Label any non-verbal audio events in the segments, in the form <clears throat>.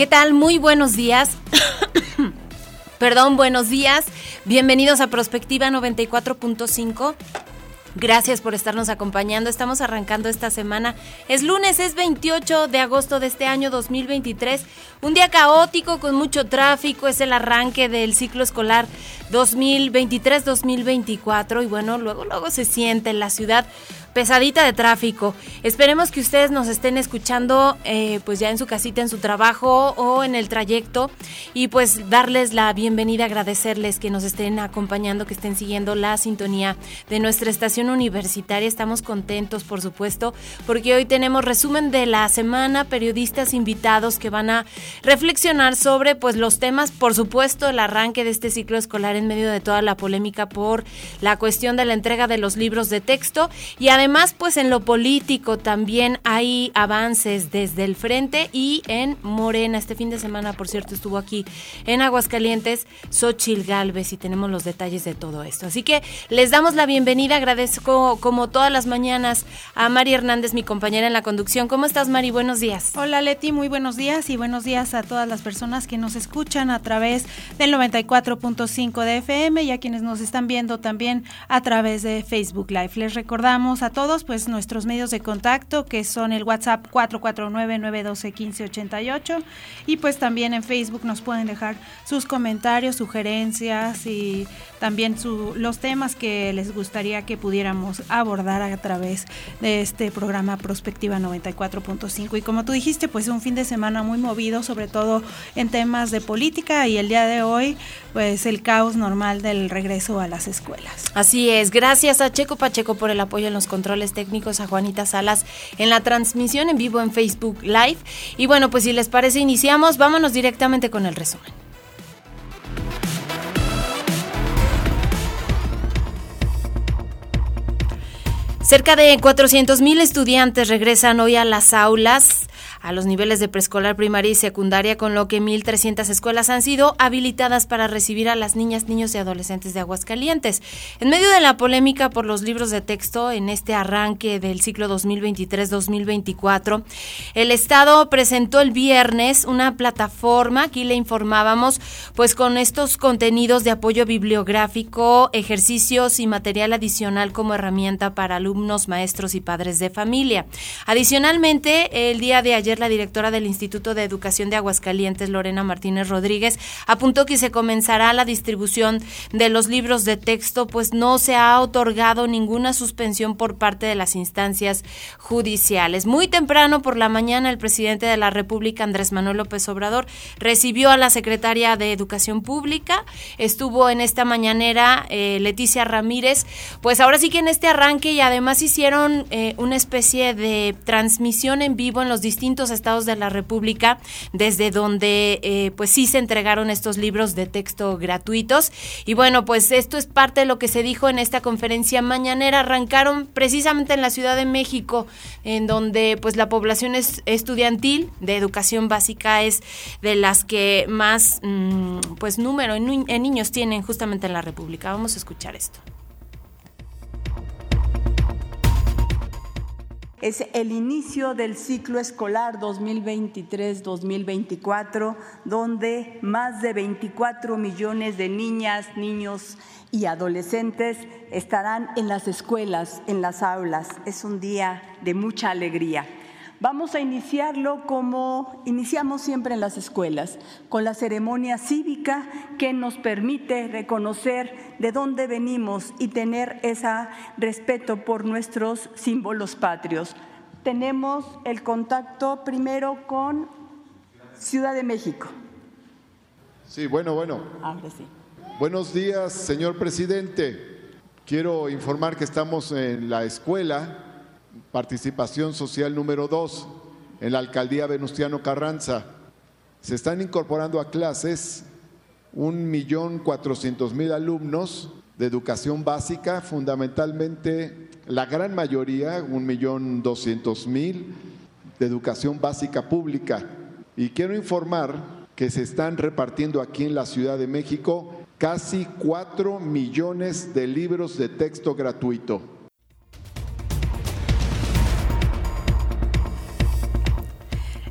¿Qué tal? Muy buenos días. <coughs> Perdón, buenos días. Bienvenidos a Prospectiva 94.5. Gracias por estarnos acompañando. Estamos arrancando esta semana. Es lunes, es 28 de agosto de este año 2023. Un día caótico con mucho tráfico. Es el arranque del ciclo escolar 2023-2024. Y bueno, luego, luego se siente en la ciudad pesadita de tráfico. Esperemos que ustedes nos estén escuchando eh, pues ya en su casita, en su trabajo o en el trayecto y pues darles la bienvenida, agradecerles que nos estén acompañando, que estén siguiendo la sintonía de nuestra estación universitaria. Estamos contentos, por supuesto, porque hoy tenemos resumen de la semana, periodistas invitados que van a reflexionar sobre pues los temas, por supuesto, el arranque de este ciclo escolar en medio de toda la polémica por la cuestión de la entrega de los libros de texto y además, pues en lo político también hay avances desde el frente y en Morena. Este fin de semana, por cierto, estuvo aquí en Aguascalientes Xochil Galvez y tenemos los detalles de todo esto. Así que les damos la bienvenida. Agradezco, como todas las mañanas, a Mari Hernández, mi compañera en la conducción. ¿Cómo estás, Mari? Buenos días. Hola, Leti. Muy buenos días y buenos días a todas las personas que nos escuchan a través del 94.5 de FM y a quienes nos están viendo también a través de Facebook Live. Les recordamos a todos pues nuestros medios de contacto que son el WhatsApp 449-912-1588 y pues también en Facebook nos pueden dejar sus comentarios, sugerencias y también su, los temas que les gustaría que pudiéramos abordar a través de este programa Prospectiva 94.5 y como tú dijiste pues un fin de semana muy movido sobre todo en temas de política y el día de hoy pues el caos normal del regreso a las escuelas. Así es, gracias a Checo Pacheco por el apoyo en los controles técnicos, a Juanita Salas en la transmisión en vivo en Facebook Live. Y bueno, pues si les parece, iniciamos, vámonos directamente con el resumen. Cerca de 400.000 estudiantes regresan hoy a las aulas a los niveles de preescolar, primaria y secundaria, con lo que 1.300 escuelas han sido habilitadas para recibir a las niñas, niños y adolescentes de Aguascalientes. En medio de la polémica por los libros de texto en este arranque del ciclo 2023-2024, el Estado presentó el viernes una plataforma, aquí le informábamos, pues con estos contenidos de apoyo bibliográfico, ejercicios y material adicional como herramienta para alumnos, maestros y padres de familia. Adicionalmente, el día de ayer la directora del Instituto de Educación de Aguascalientes, Lorena Martínez Rodríguez, apuntó que se comenzará la distribución de los libros de texto, pues no se ha otorgado ninguna suspensión por parte de las instancias judiciales. Muy temprano por la mañana, el presidente de la República, Andrés Manuel López Obrador, recibió a la secretaria de Educación Pública, estuvo en esta mañanera eh, Leticia Ramírez, pues ahora sí que en este arranque y además hicieron eh, una especie de transmisión en vivo en los distintos estados de la República, desde donde eh, pues sí se entregaron estos libros de texto gratuitos. Y bueno, pues esto es parte de lo que se dijo en esta conferencia mañanera. Arrancaron precisamente en la Ciudad de México, en donde pues la población es estudiantil de educación básica es de las que más mm, pues número en niños tienen justamente en la República. Vamos a escuchar esto. Es el inicio del ciclo escolar 2023-2024, donde más de 24 millones de niñas, niños y adolescentes estarán en las escuelas, en las aulas. Es un día de mucha alegría. Vamos a iniciarlo como iniciamos siempre en las escuelas, con la ceremonia cívica que nos permite reconocer de dónde venimos y tener ese respeto por nuestros símbolos patrios. Tenemos el contacto primero con Ciudad de México. Sí, bueno, bueno. sí. Buenos días, señor presidente. Quiero informar que estamos en la escuela Participación Social número 2, en la alcaldía Venustiano Carranza. Se están incorporando a clases un millón cuatrocientos mil alumnos de educación básica, fundamentalmente la gran mayoría, un millón doscientos mil, de educación básica pública. Y quiero informar que se están repartiendo aquí en la Ciudad de México casi cuatro millones de libros de texto gratuito.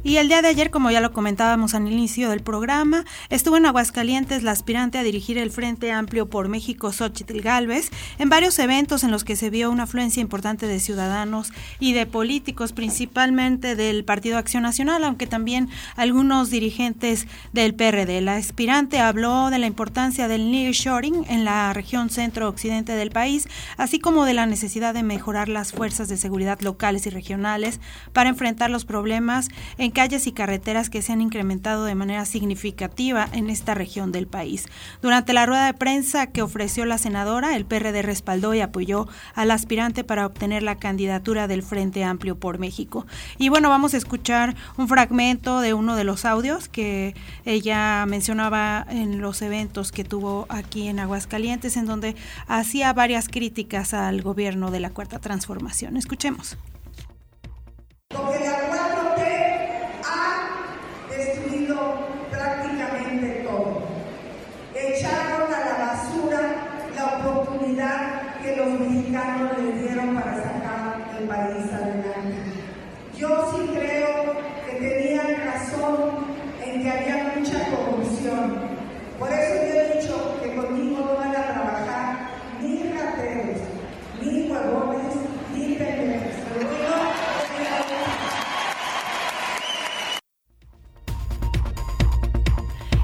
Y el día de ayer, como ya lo comentábamos al inicio del programa, estuvo en Aguascalientes la aspirante a dirigir el Frente Amplio por México, Xochitl Galvez, en varios eventos en los que se vio una afluencia importante de ciudadanos y de políticos, principalmente del Partido Acción Nacional, aunque también algunos dirigentes del PRD. La aspirante habló de la importancia del nearshoring en la región centro-occidente del país, así como de la necesidad de mejorar las fuerzas de seguridad locales y regionales para enfrentar los problemas en calles y carreteras que se han incrementado de manera significativa en esta región del país. Durante la rueda de prensa que ofreció la senadora, el PRD respaldó y apoyó al aspirante para obtener la candidatura del Frente Amplio por México. Y bueno, vamos a escuchar un fragmento de uno de los audios que ella mencionaba en los eventos que tuvo aquí en Aguascalientes, en donde hacía varias críticas al gobierno de la Cuarta Transformación. Escuchemos.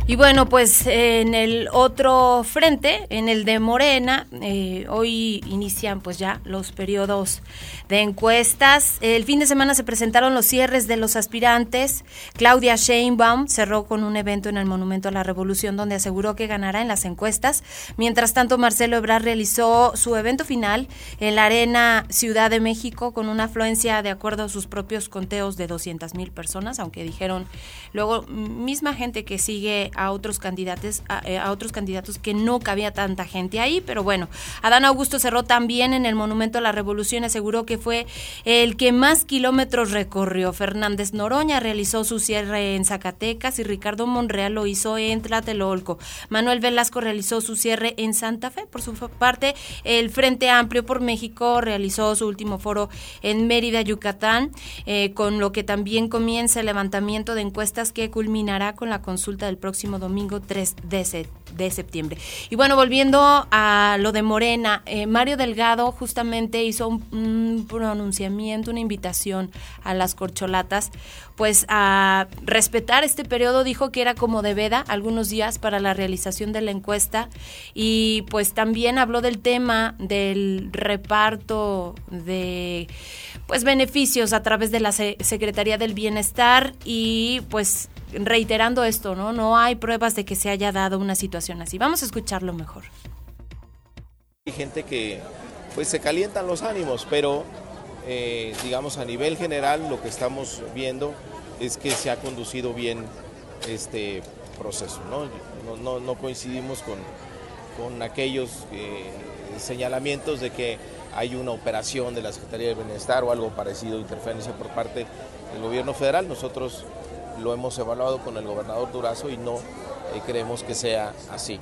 Y bueno, pues en el otro frente, en el de Morena, eh, hoy inician pues ya los periodos de encuestas. El fin de semana se presentaron los cierres de los aspirantes. Claudia Sheinbaum cerró con un evento en el Monumento a la Revolución donde aseguró que ganará en las encuestas. Mientras tanto, Marcelo Ebrard realizó su evento final en la Arena Ciudad de México con una afluencia, de acuerdo a sus propios conteos, de 200 mil personas, aunque dijeron luego misma gente que sigue a otros candidatos, eh, a, otros candidatos que no cabía tanta gente ahí, pero bueno, Adán Augusto cerró también en el Monumento a la Revolución, aseguró que fue el que más kilómetros recorrió. Fernández Noroña realizó su cierre en Zacatecas y Ricardo Monreal lo hizo en Tlatelolco. Manuel Velasco realizó su cierre en Santa Fe. Por su parte, el Frente Amplio por México realizó su último foro en Mérida, Yucatán, eh, con lo que también comienza el levantamiento de encuestas que culminará con la consulta del próximo domingo 3 de, de septiembre. Y bueno, volviendo a lo de Morena, eh, Mario Delgado justamente hizo un, pronunciamiento, una invitación a las corcholatas, pues a respetar este periodo, dijo que era como de veda algunos días para la realización de la encuesta y pues también habló del tema del reparto de pues beneficios a través de la Secretaría del Bienestar y pues reiterando esto, ¿no? No hay pruebas de que se haya dado una situación así. Vamos a escucharlo mejor. Hay gente que pues se calientan los ánimos, pero eh, digamos a nivel general lo que estamos viendo es que se ha conducido bien este proceso, ¿no? No, coincidimos con, con aquellos eh, señalamientos de que hay una operación de la Secretaría de Bienestar o algo parecido, interferencia por parte del gobierno federal. Nosotros lo hemos evaluado con el gobernador Durazo y no eh, creemos que sea así.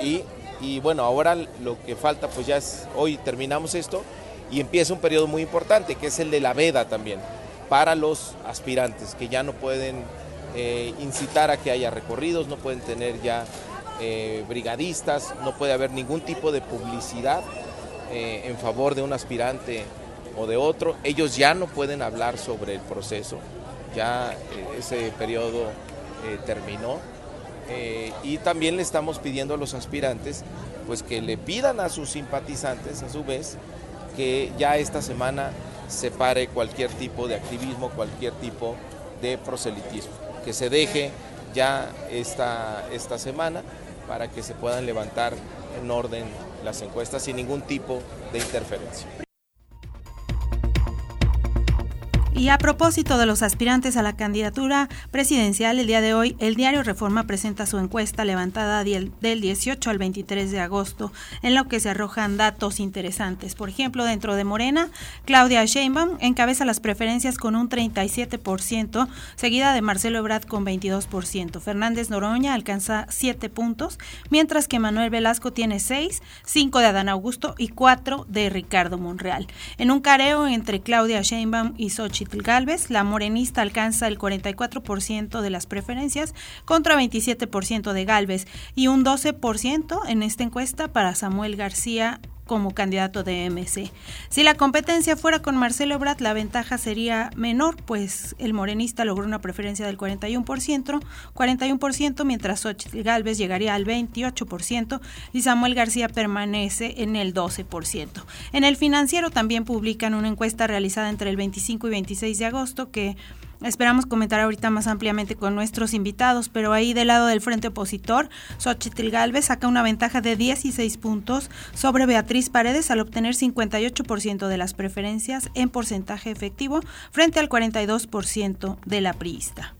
Y, y, bueno, ahora lo que falta pues ya es, hoy terminamos esto y empieza un periodo muy importante que es el de la veda también para los aspirantes que ya no pueden eh, incitar a que haya recorridos, no pueden tener ya eh, brigadistas, no puede haber ningún tipo de publicidad en favor de un aspirante o de otro. Ellos ya no pueden hablar sobre el proceso ya eh, ese periodo eh, terminó. Eh, y también le estamos pidiendo a los aspirantes pues que le pidan a sus simpatizantes a su vez que ya esta semana se pare cualquier tipo de activismo, cualquier tipo de proselitismo. que se deje ya esta, esta semana para que se puedan levantar en orden las encuestas sin ningún tipo de interferencia. Y a propósito de los aspirantes a la candidatura presidencial, el día de hoy el diario Reforma presenta su encuesta levantada del 18 al 23 de agosto, en lo que se arrojan datos interesantes. Por ejemplo, dentro de Morena, Claudia Sheinbaum encabeza las preferencias con un 37%, seguida de Marcelo Ebrard con 22%. Fernández Noroña alcanza 7 puntos, mientras que Manuel Velasco tiene 6, 5 de Adán Augusto y 4 de Ricardo Monreal. En un careo entre Claudia Sheinbaum y Xochitl Galvez, la morenista alcanza el 44% de las preferencias contra 27% de Galvez y un 12% en esta encuesta para Samuel García como candidato de MC. Si la competencia fuera con Marcelo Ebrard, la ventaja sería menor, pues el morenista logró una preferencia del 41%, 41% mientras Xochitl Galvez llegaría al 28% y Samuel García permanece en el 12%. En el financiero también publican una encuesta realizada entre el 25 y 26 de agosto que Esperamos comentar ahorita más ampliamente con nuestros invitados, pero ahí del lado del frente opositor, Xochitl Galvez saca una ventaja de 16 puntos sobre Beatriz Paredes al obtener 58% de las preferencias en porcentaje efectivo frente al 42% de la priista.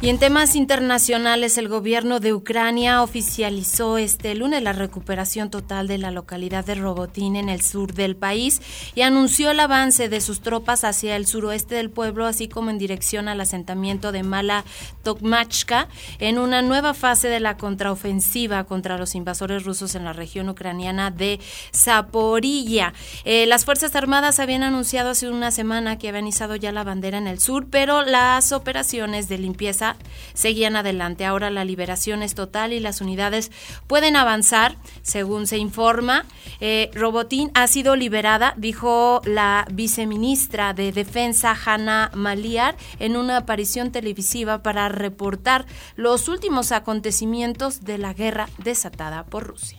Y en temas internacionales, el gobierno de Ucrania oficializó este lunes la recuperación total de la localidad de Robotín en el sur del país y anunció el avance de sus tropas hacia el suroeste del pueblo, así como en dirección al asentamiento de Mala Tokmachka, en una nueva fase de la contraofensiva contra los invasores rusos en la región ucraniana de Zaporilla. Eh, las Fuerzas Armadas habían anunciado hace una semana que habían izado ya la bandera en el sur, pero las operaciones de limpieza seguían adelante. Ahora la liberación es total y las unidades pueden avanzar, según se informa. Eh, Robotín ha sido liberada, dijo la viceministra de Defensa, Hanna Maliar, en una aparición televisiva para reportar los últimos acontecimientos de la guerra desatada por Rusia.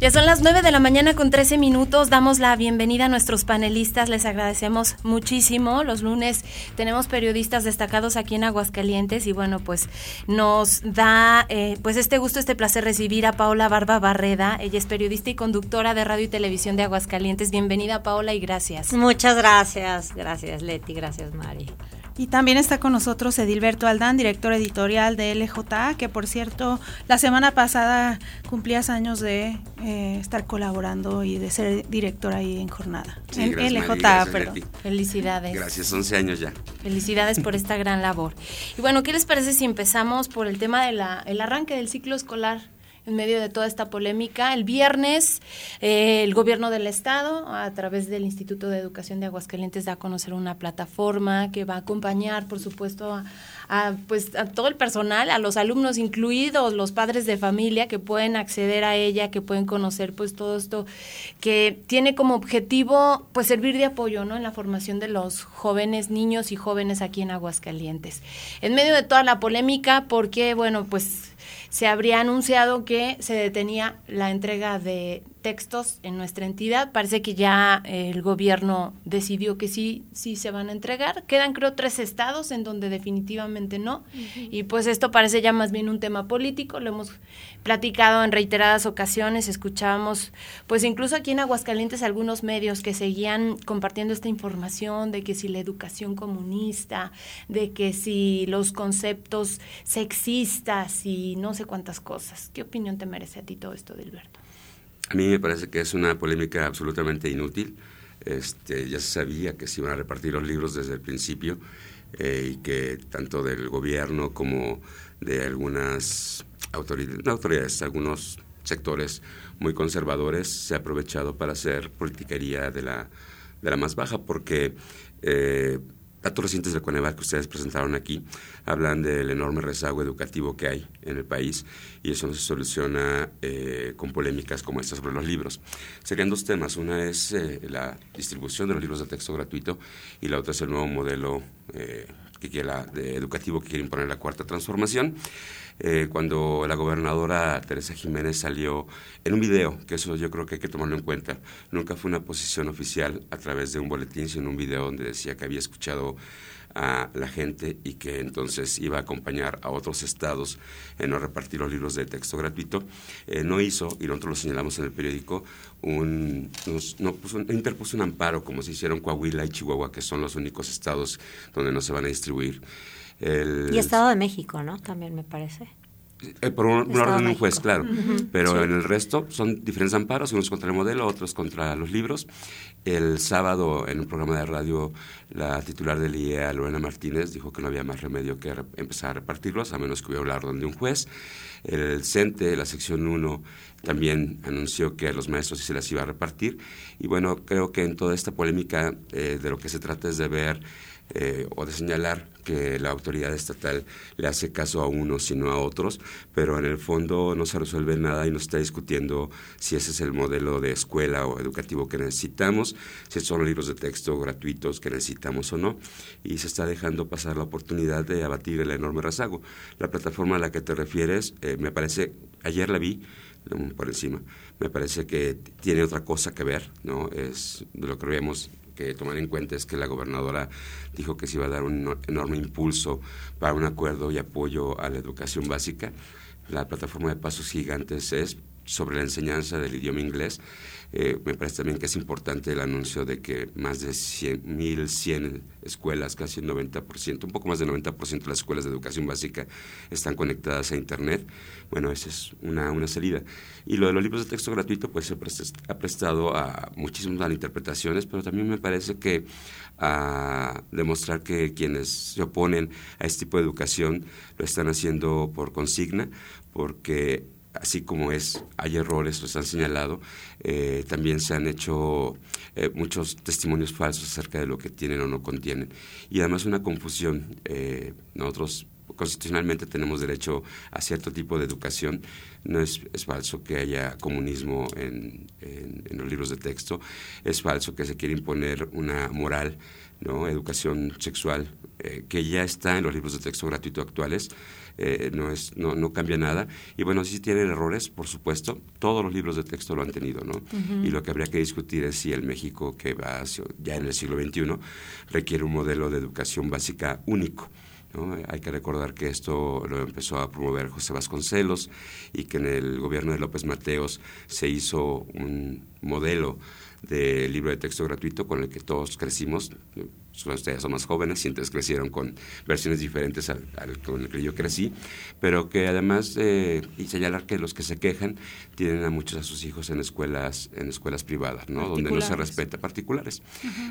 Ya son las 9 de la mañana con 13 minutos. Damos la bienvenida a nuestros panelistas. Les agradecemos muchísimo. Los lunes tenemos periodistas destacados aquí en Aguascalientes y bueno, pues nos da eh, pues este gusto, este placer recibir a Paola Barba Barreda. Ella es periodista y conductora de radio y televisión de Aguascalientes. Bienvenida Paola y gracias. Muchas gracias. Gracias Leti, gracias Mari. Y también está con nosotros Edilberto Aldán, director editorial de LJA, que por cierto, la semana pasada cumplías años de eh, estar colaborando y de ser director ahí en jornada. en LJA, perdón. Felicidades. Gracias, 11 años ya. Felicidades por esta gran labor. Y bueno, ¿qué les parece si empezamos por el tema del el arranque del ciclo escolar? En medio de toda esta polémica. El viernes, eh, el gobierno del estado, a través del Instituto de Educación de Aguascalientes, da a conocer una plataforma que va a acompañar, por supuesto, a, pues, a todo el personal, a los alumnos incluidos, los padres de familia que pueden acceder a ella, que pueden conocer pues todo esto, que tiene como objetivo pues servir de apoyo, ¿no? En la formación de los jóvenes, niños y jóvenes aquí en Aguascalientes. En medio de toda la polémica, porque, bueno, pues se habría anunciado que se detenía la entrega de textos en nuestra entidad. Parece que ya el gobierno decidió que sí, sí se van a entregar. Quedan creo tres estados en donde definitivamente no. Y pues esto parece ya más bien un tema político. Lo hemos platicado en reiteradas ocasiones. Escuchábamos, pues incluso aquí en Aguascalientes, algunos medios que seguían compartiendo esta información de que si la educación comunista, de que si los conceptos sexistas y no sé cuántas cosas. ¿Qué opinión te merece a ti todo esto, Dilberto? A mí me parece que es una polémica absolutamente inútil. Este, ya se sabía que se iban a repartir los libros desde el principio eh, y que tanto del gobierno como de algunas autoridades, autoridades, algunos sectores muy conservadores se ha aprovechado para hacer politiquería de la, de la más baja, porque Eh, datos recientes del Coneval que ustedes presentaron aquí hablan del enorme rezago educativo que hay en el país y eso no se soluciona eh, con polémicas como esta sobre los libros. Serían dos temas. Una es eh, la distribución de los libros de texto gratuito y la otra es el nuevo modelo eh, que quiere de educativo que quiere imponer la cuarta transformación. cuando la gobernadora Teresa Jiménez salió en un video, que eso yo creo que hay que tomarlo en cuenta, nunca fue una posición oficial a través de un boletín, sino un video donde decía que había escuchado a la gente y que entonces iba a acompañar a otros estados en no repartir los libros de texto gratuito, eh, no hizo, y nosotros lo señalamos en el periódico, un, no, interpuso un amparo como se hicieron Coahuila y Chihuahua, que son los únicos estados donde no se van a distribuir. El, y Estado de México, ¿no? También me parece. Eh, por un, orden de un juez, claro. Pero en el resto son diferentes amparos, unos contra el modelo, otros contra los libros. El sábado, en un programa de radio, la titular del IEA, Lorena Martínez, dijo que no había más remedio que empezar a repartirlos, a menos que hubiera hablar de un juez. El CENTE, la sección 1, también anunció que a los maestros sí se las iba a repartir. Y bueno, creo que en toda esta polémica eh, de lo que se trata es de ver eh, o de señalar que la autoridad estatal le hace caso a unos sino a otros, pero en el fondo no se resuelve nada y no está discutiendo si ese es el modelo de escuela o educativo que necesitamos, si son libros de texto gratuitos que necesitamos o no, y se está dejando pasar la oportunidad de abatir el enorme rezago. La plataforma a la que te refieres, eh, me parece, ayer la vi, por encima. Me parece que tiene otra cosa que ver, ¿no? Es de lo que vemos que tomar en cuenta es que la gobernadora dijo que se iba a dar un enorme impulso para un acuerdo y apoyo a la educación básica. La plataforma de Pasos Gigantes es sobre la enseñanza del idioma inglés. Eh, me parece también que es importante el anuncio de que más de 1.100 escuelas, casi el 90%, un poco más del 90% de las escuelas de educación básica están conectadas a Internet. Bueno, esa es una, una salida. Y lo de los libros de texto gratuito, pues se ha prestado a muchísimas malinterpretaciones, pero también me parece que a demostrar que quienes se oponen a este tipo de educación lo están haciendo por consigna, porque así como es, hay errores, los han señalado, eh, también se han hecho eh, muchos testimonios falsos acerca de lo que tienen o no contienen. Y además una confusión. Eh, nosotros constitucionalmente tenemos derecho a cierto tipo de educación. No es, falso que haya comunismo en, en, los libros de texto. Es falso que se quiera imponer una moral, ¿no? educación sexual, que ya está en los libros de texto gratuito actuales. Eh, no, es, no, no, cambia nada. Y bueno, si tienen errores, por supuesto, todos los libros de texto lo han tenido, ¿no? Y lo que habría que discutir es si el México que va ya en el siglo XXI requiere un modelo de educación básica único. ¿no? Hay que recordar que esto lo empezó a promover José Vasconcelos y que en el gobierno de López Mateos se hizo un modelo de libro de texto gratuito con el que todos crecimos ustedes son más jóvenes y entonces crecieron con versiones diferentes al, con el que yo crecí, pero que además, eh, y señalar que los que se quejan tienen a muchos a sus hijos en escuelas, en escuelas privadas, ¿no? Donde no se respeta particulares.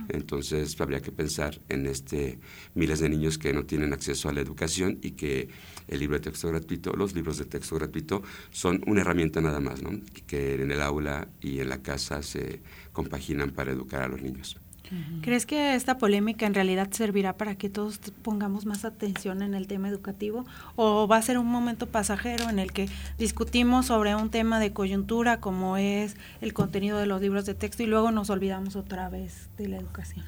Entonces habría que pensar en este miles de niños que no tienen acceso a la educación y que el libro de texto gratuito, los libros de texto gratuito son una herramienta nada más, ¿no? Que en el aula y en la casa se compaginan para educar a los niños. ¿Crees que esta polémica en realidad servirá para que todos pongamos más atención en el tema educativo? ¿O va a ser un momento pasajero en el que discutimos sobre un tema de coyuntura como es el contenido de los libros de texto y luego nos olvidamos otra vez de la educación?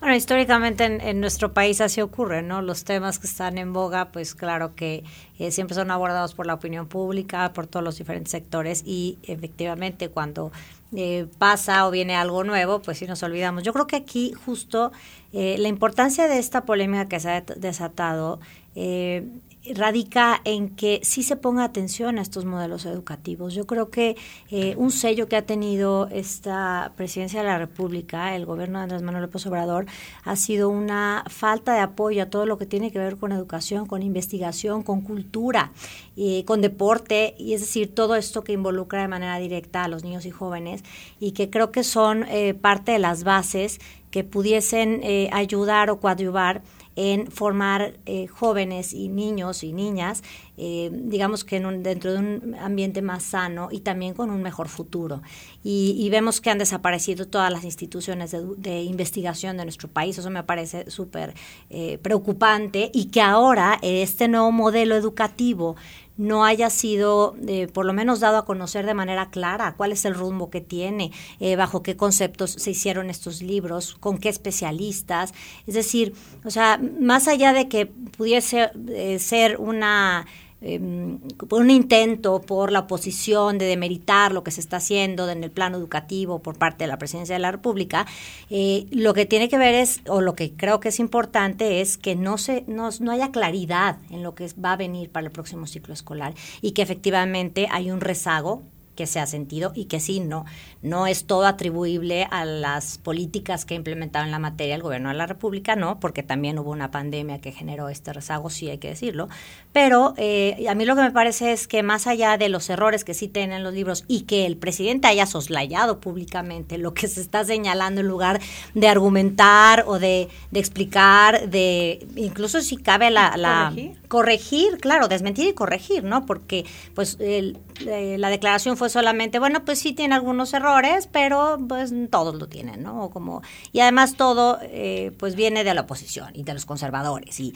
Bueno, históricamente en, nuestro país así ocurre, ¿no? Los temas que están en boga, pues claro que eh, siempre son abordados por la opinión pública, por todos los diferentes sectores y efectivamente cuando eh, pasa o viene algo nuevo, pues sí nos olvidamos. Yo creo que aquí justo eh, la importancia de esta polémica que se ha desatado eh, radica en que sí se ponga atención a estos modelos educativos. Yo creo que eh, un sello que ha tenido esta presidencia de la República, el gobierno de Andrés Manuel López Obrador, ha sido una falta de apoyo a todo lo que tiene que ver con educación, con investigación, con cultura, eh, con deporte, y es decir, todo esto que involucra de manera directa a los niños y jóvenes y que creo que son eh, parte de las bases que pudiesen ayudar o coadyuvar en formar eh, jóvenes y niños y niñas eh, digamos que en dentro de un ambiente más sano y también con un mejor futuro. Y, vemos que han desaparecido todas las instituciones de, investigación de nuestro país, eso me parece súper eh, preocupante y que ahora este nuevo modelo educativo no haya sido eh, por lo menos dado a conocer de manera clara cuál es el rumbo que tiene, eh, bajo qué conceptos se hicieron estos libros, con qué especialistas. Es decir, o sea, más allá de que pudiese eh, ser una Em, un intento por la oposición de demeritar lo que se está haciendo en el plano educativo por parte de la presidencia de la República, eh, lo que tiene que ver es, o lo que creo que es importante es que no, se, no, no haya claridad en lo que va a venir para el próximo ciclo escolar y que efectivamente hay un rezago que se ha sentido y que sí, no, no es todo atribuible a las políticas que ha implementado en la materia el gobierno de la República, no, porque también hubo una pandemia que generó este rezago, sí hay que decirlo, pero eh, a mí lo que me parece es que más allá de los errores que sí tienen los libros y que el presidente haya soslayado públicamente lo que se está señalando en lugar de argumentar o de, explicar, de incluso si cabe la... la corregir, claro, desmentir y corregir, ¿no? Porque pues el, eh, la declaración fue solamente, bueno, pues sí tiene algunos errores, pero pues todos lo tienen, ¿no? Como, y además todo eh, pues viene de la oposición y de los conservadores. Y,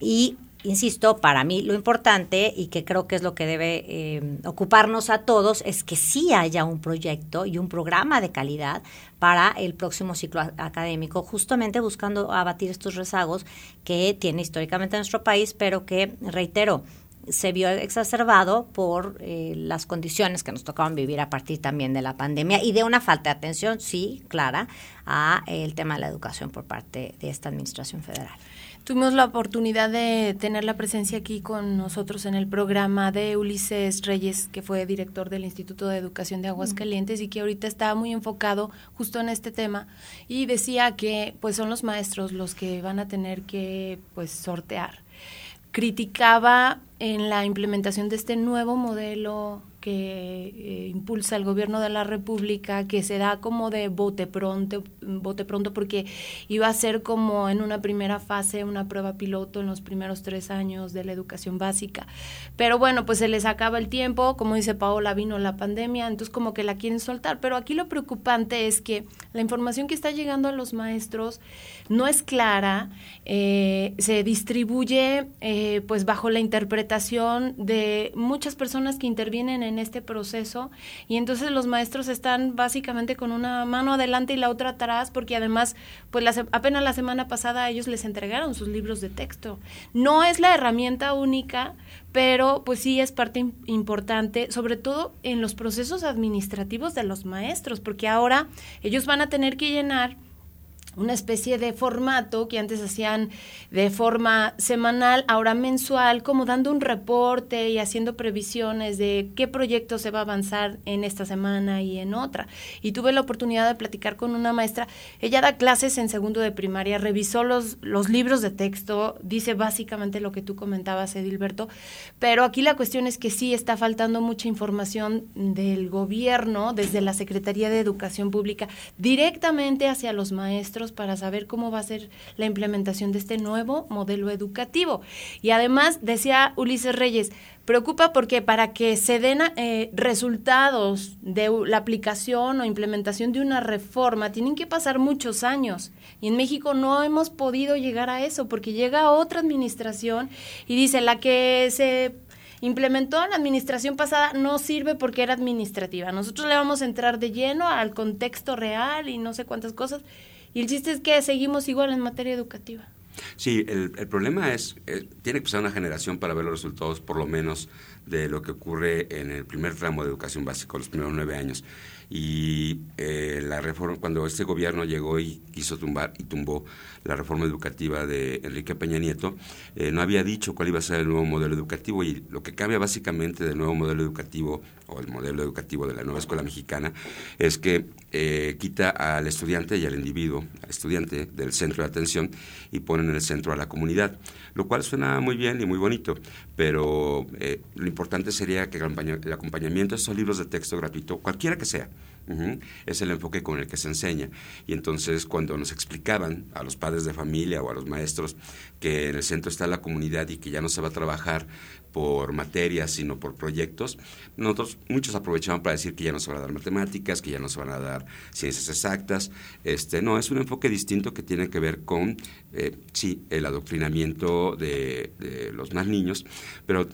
y insisto, para mí lo importante y que creo que es lo que debe eh, ocuparnos a todos es que sí haya un proyecto y un programa de calidad para el próximo ciclo académico, justamente buscando abatir estos rezagos que tiene históricamente nuestro país, pero que, reitero, se vio exacerbado por eh, las condiciones que nos tocaban vivir a partir también de la pandemia y de una falta de atención, sí, clara, a el tema de la educación por parte de esta administración federal. Tuvimos la oportunidad de tener la presencia aquí con nosotros en el programa de Ulises Reyes, que fue director del Instituto de Educación de Aguascalientes y que ahorita está muy enfocado justo en este tema y decía que pues son los maestros los que van a tener que pues sortear. Criticaba en la implementación de este nuevo modelo que eh, impulsa el gobierno de la República, que se da como de bote pronto, bote pronto, porque iba a ser como en una primera fase una prueba piloto en los primeros tres años de la educación básica. Pero bueno, pues se les acaba el tiempo, como dice Paola, vino la pandemia, entonces como que la quieren soltar. Pero aquí lo preocupante es que la información que está llegando a los maestros no es clara, eh, se distribuye eh, pues bajo la interpretación de muchas personas que intervienen en en este proceso y entonces los maestros están básicamente con una mano adelante y la otra atrás porque además pues apenas la semana pasada ellos les entregaron sus libros de texto. No es la herramienta única, pero pues sí es parte importante, sobre todo en los procesos administrativos de los maestros, porque ahora ellos van a tener que llenar una especie de formato que antes hacían de forma semanal, ahora mensual, como dando un reporte y haciendo previsiones de qué proyecto se va a avanzar en esta semana y en otra. Y tuve la oportunidad de platicar con una maestra, ella da clases en segundo de primaria, revisó los, los libros de texto, dice básicamente lo que tú comentabas, Edilberto, pero aquí la cuestión es que sí está faltando mucha información del gobierno, desde la Secretaría de Educación Pública, directamente hacia los maestros para saber cómo va a ser la implementación de este nuevo modelo educativo. Y además, decía Ulises Reyes, preocupa porque para que se den eh, resultados de la aplicación o implementación de una reforma tienen que pasar muchos años y en México no hemos podido llegar a eso porque llega otra administración y dice la que se implementó en la administración pasada no sirve porque era administrativa. Nosotros le vamos a entrar de lleno al contexto real y no sé cuántas cosas y el chiste es que seguimos igual en materia educativa. Sí, el, problema es, eh, tiene que pasar una generación para ver los resultados, por lo menos, de lo que ocurre en el primer tramo de educación básica, los primeros nueve años. Y eh, la reforma, cuando este gobierno llegó y quiso tumbar y tumbó la reforma educativa de Enrique Peña Nieto, eh, no había dicho cuál iba a ser el nuevo modelo educativo y lo que cambia básicamente del nuevo modelo educativo o el modelo educativo de la nueva escuela mexicana es que eh, quita al estudiante y al individuo, al estudiante del centro de atención y pone en el centro a la comunidad, lo cual suena muy bien y muy bonito, pero lo importante sería que el acompañamiento de estos libros de texto gratuito, cualquiera que sea, Es el enfoque con el que se enseña. Y entonces cuando nos explicaban a los padres de familia o a los maestros que en el centro está la comunidad y que ya no se va a trabajar por materias, sino por proyectos, nosotros muchos aprovechaban para decir que ya no se van a dar matemáticas, que ya no se van a dar ciencias exactas. Este, no, es un enfoque distinto que tiene que ver con, eh, sí, el adoctrinamiento de, de los más niños, pero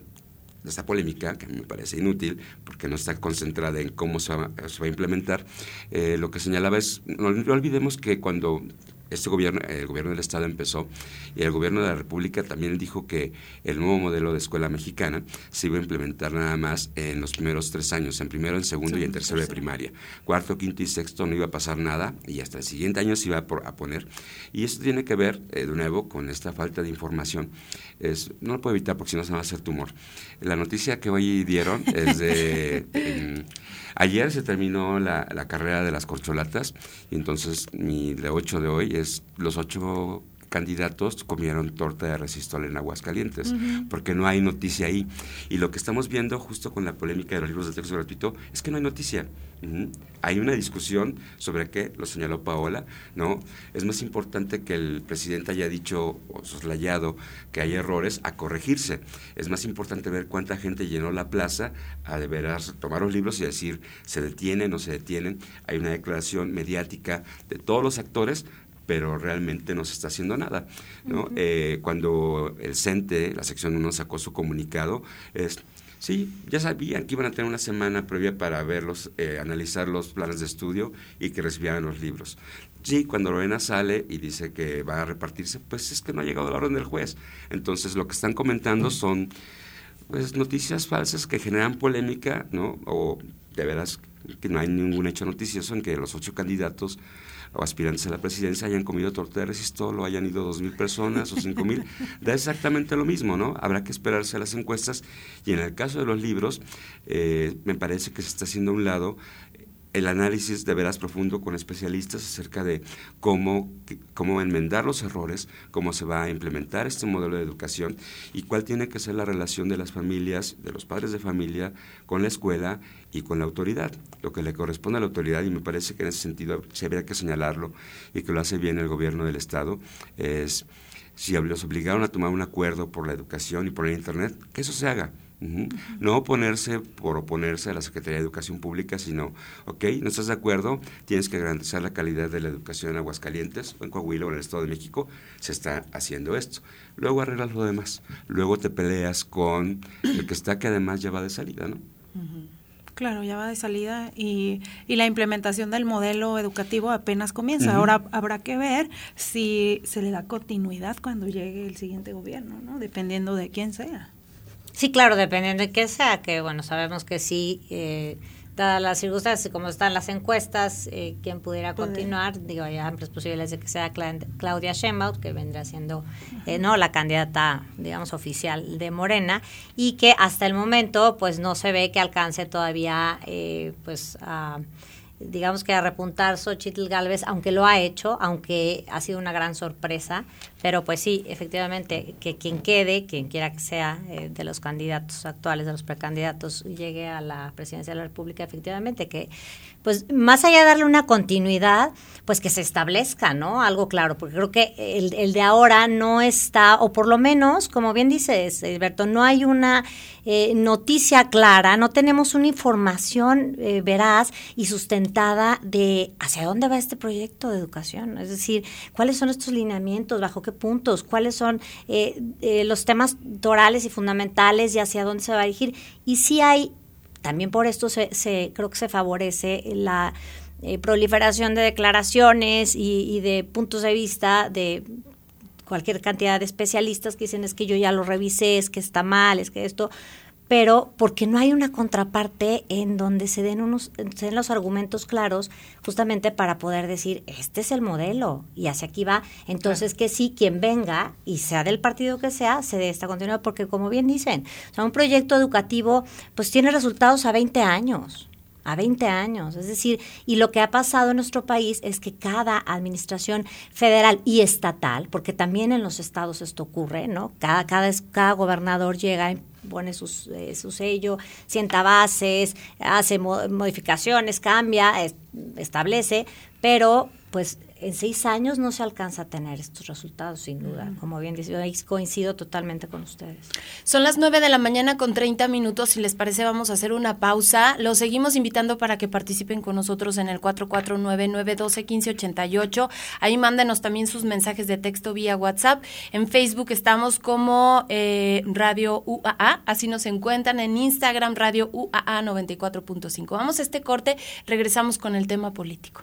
esta polémica, que a mí me parece inútil, porque no está concentrada en cómo se va, a implementar, eh, lo que señalaba es, no, olvidemos que cuando este gobierno, el gobierno del Estado empezó y el gobierno de la República también dijo que el nuevo modelo de escuela mexicana se iba a implementar nada más en los primeros tres años, en primero, en segundo y en tercero de primaria. Cuarto, quinto y sexto no iba a pasar nada y hasta el siguiente año se iba a, poner. Y esto tiene que ver, eh, de nuevo, con esta falta de información. Es, no lo puedo evitar porque si no se va a hacer tumor. La noticia que hoy dieron es de... <laughs> Ayer se terminó la, carrera de las corcholatas y entonces mi de 8 de hoy es los ocho candidatos comieron torta de resistol en Aguascalientes, porque no hay noticia ahí. Y lo que estamos viendo justo con la polémica de los libros de texto gratuito es que no hay noticia. Hay una discusión sobre qué, lo señaló Paola, ¿no? Es más importante que el presidente haya dicho o soslayado que hay errores a corregirse. Es más importante ver cuánta gente llenó la plaza a de veras tomar los libros y decir se detienen o se detienen. Hay una declaración mediática de todos los actores pero realmente no se está haciendo nada. ¿no? Eh, cuando el CENTE, la sección 1, sacó su comunicado, es, sí, ya sabían que iban a tener una semana previa para verlos, eh, analizar los planes de estudio y que recibieran los libros. Sí, cuando Lorena sale y dice que va a repartirse, pues es que no ha llegado la orden del juez. Entonces, lo que están comentando son pues noticias falsas que generan polémica, ¿no? O de veras que no hay ningún hecho noticioso en que los ocho candidatos o aspirantes a la presidencia hayan comido torta de resistol o hayan ido dos mil personas o cinco mil, <laughs> da exactamente lo mismo, ¿no? Habrá que esperarse a las encuestas y en el caso de los libros, eh, me parece que se está haciendo a un lado el análisis de veras profundo con especialistas acerca de cómo, cómo enmendar los errores, cómo se va a implementar este modelo de educación y cuál tiene que ser la relación de las familias, de los padres de familia, con la escuela y con la autoridad, lo que le corresponde a la autoridad, y me parece que en ese sentido se habría que señalarlo y que lo hace bien el gobierno del Estado, es si los obligaron a tomar un acuerdo por la educación y por el Internet, que eso se haga no oponerse por oponerse a la Secretaría de Educación Pública, sino, ok, no estás de acuerdo, tienes que garantizar la calidad de la educación en Aguascalientes o en Coahuila o en el Estado de México, se está haciendo esto. Luego arreglas lo demás, luego te peleas con el que está que además ya va de salida, ¿no? Claro, ya va de salida y, y, la implementación del modelo educativo apenas comienza. Ahora habrá que ver si se le da continuidad cuando llegue el siguiente gobierno, ¿no? Dependiendo de quién sea. Sí, claro, dependiendo de qué sea, que bueno, sabemos que sí, eh, dadas las circunstancias y como están las encuestas, eh, quien pudiera continuar, digo, hay amplias posibilidades de que sea Claudia Sheinbaum, que vendrá siendo eh, no la candidata, digamos, oficial de Morena, y que hasta el momento, pues no se ve que alcance todavía, eh, pues, a digamos que a repuntar Xochitl Galvez, aunque lo ha hecho, aunque ha sido una gran sorpresa, pero pues sí, efectivamente, que quien quede, quien quiera que sea eh, de los candidatos actuales, de los precandidatos, llegue a la presidencia de la República, efectivamente, que pues más allá de darle una continuidad, pues que se establezca, ¿no? Algo claro, porque creo que el, el de ahora no está, o por lo menos, como bien dices, Alberto, no hay una eh, noticia clara, no tenemos una información eh, veraz y sustentada de hacia dónde va este proyecto de educación, es decir, cuáles son estos lineamientos, bajo qué puntos, cuáles son eh, los temas torales y fundamentales y hacia dónde se va a dirigir. Y si hay también por esto se, se creo que se favorece la eh, proliferación de declaraciones y, de puntos de vista de cualquier cantidad de especialistas que dicen es que yo ya lo revisé, es que está mal, es que esto, pero porque no hay una contraparte en donde se den unos se den los argumentos claros justamente para poder decir este es el modelo y hacia aquí va entonces que sí quien venga y sea del partido que sea se dé esta continuidad porque como bien dicen o sea un proyecto educativo pues tiene resultados a 20 años a 20 años. Es decir, y lo que ha pasado en nuestro país es que cada administración federal y estatal, porque también en los estados esto ocurre, ¿no? Cada, cada, cada gobernador llega, pone sus, eh, su sello, sienta bases, hace modificaciones, cambia, establece, pero pues en seis años no se alcanza a tener estos resultados, sin duda. Como bien dice, coincido totalmente con ustedes. Son las nueve de la mañana con 30 minutos. Si les parece, vamos a hacer una pausa. Los seguimos invitando para que participen con nosotros en el 449-912-1588. Ahí mándenos también sus mensajes de texto vía WhatsApp. En Facebook estamos como eh, Radio UAA. Así nos encuentran. En Instagram, Radio UAA 94.5. Vamos a este corte. Regresamos con el tema político.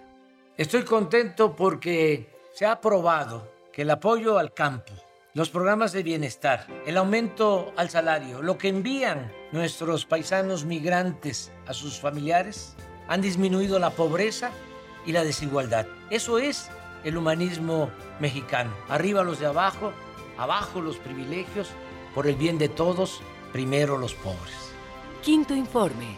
Estoy contento porque se ha aprobado que el apoyo al campo, los programas de bienestar, el aumento al salario, lo que envían nuestros paisanos migrantes a sus familiares, han disminuido la pobreza y la desigualdad. Eso es el humanismo mexicano. Arriba los de abajo, abajo los privilegios, por el bien de todos, primero los pobres. Quinto informe.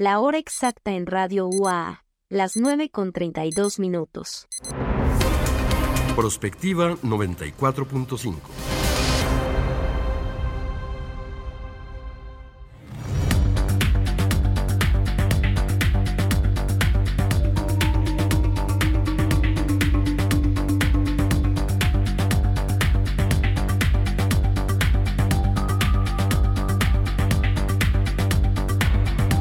La hora exacta en Radio UA, las 9 con 32 minutos. Prospectiva 94.5.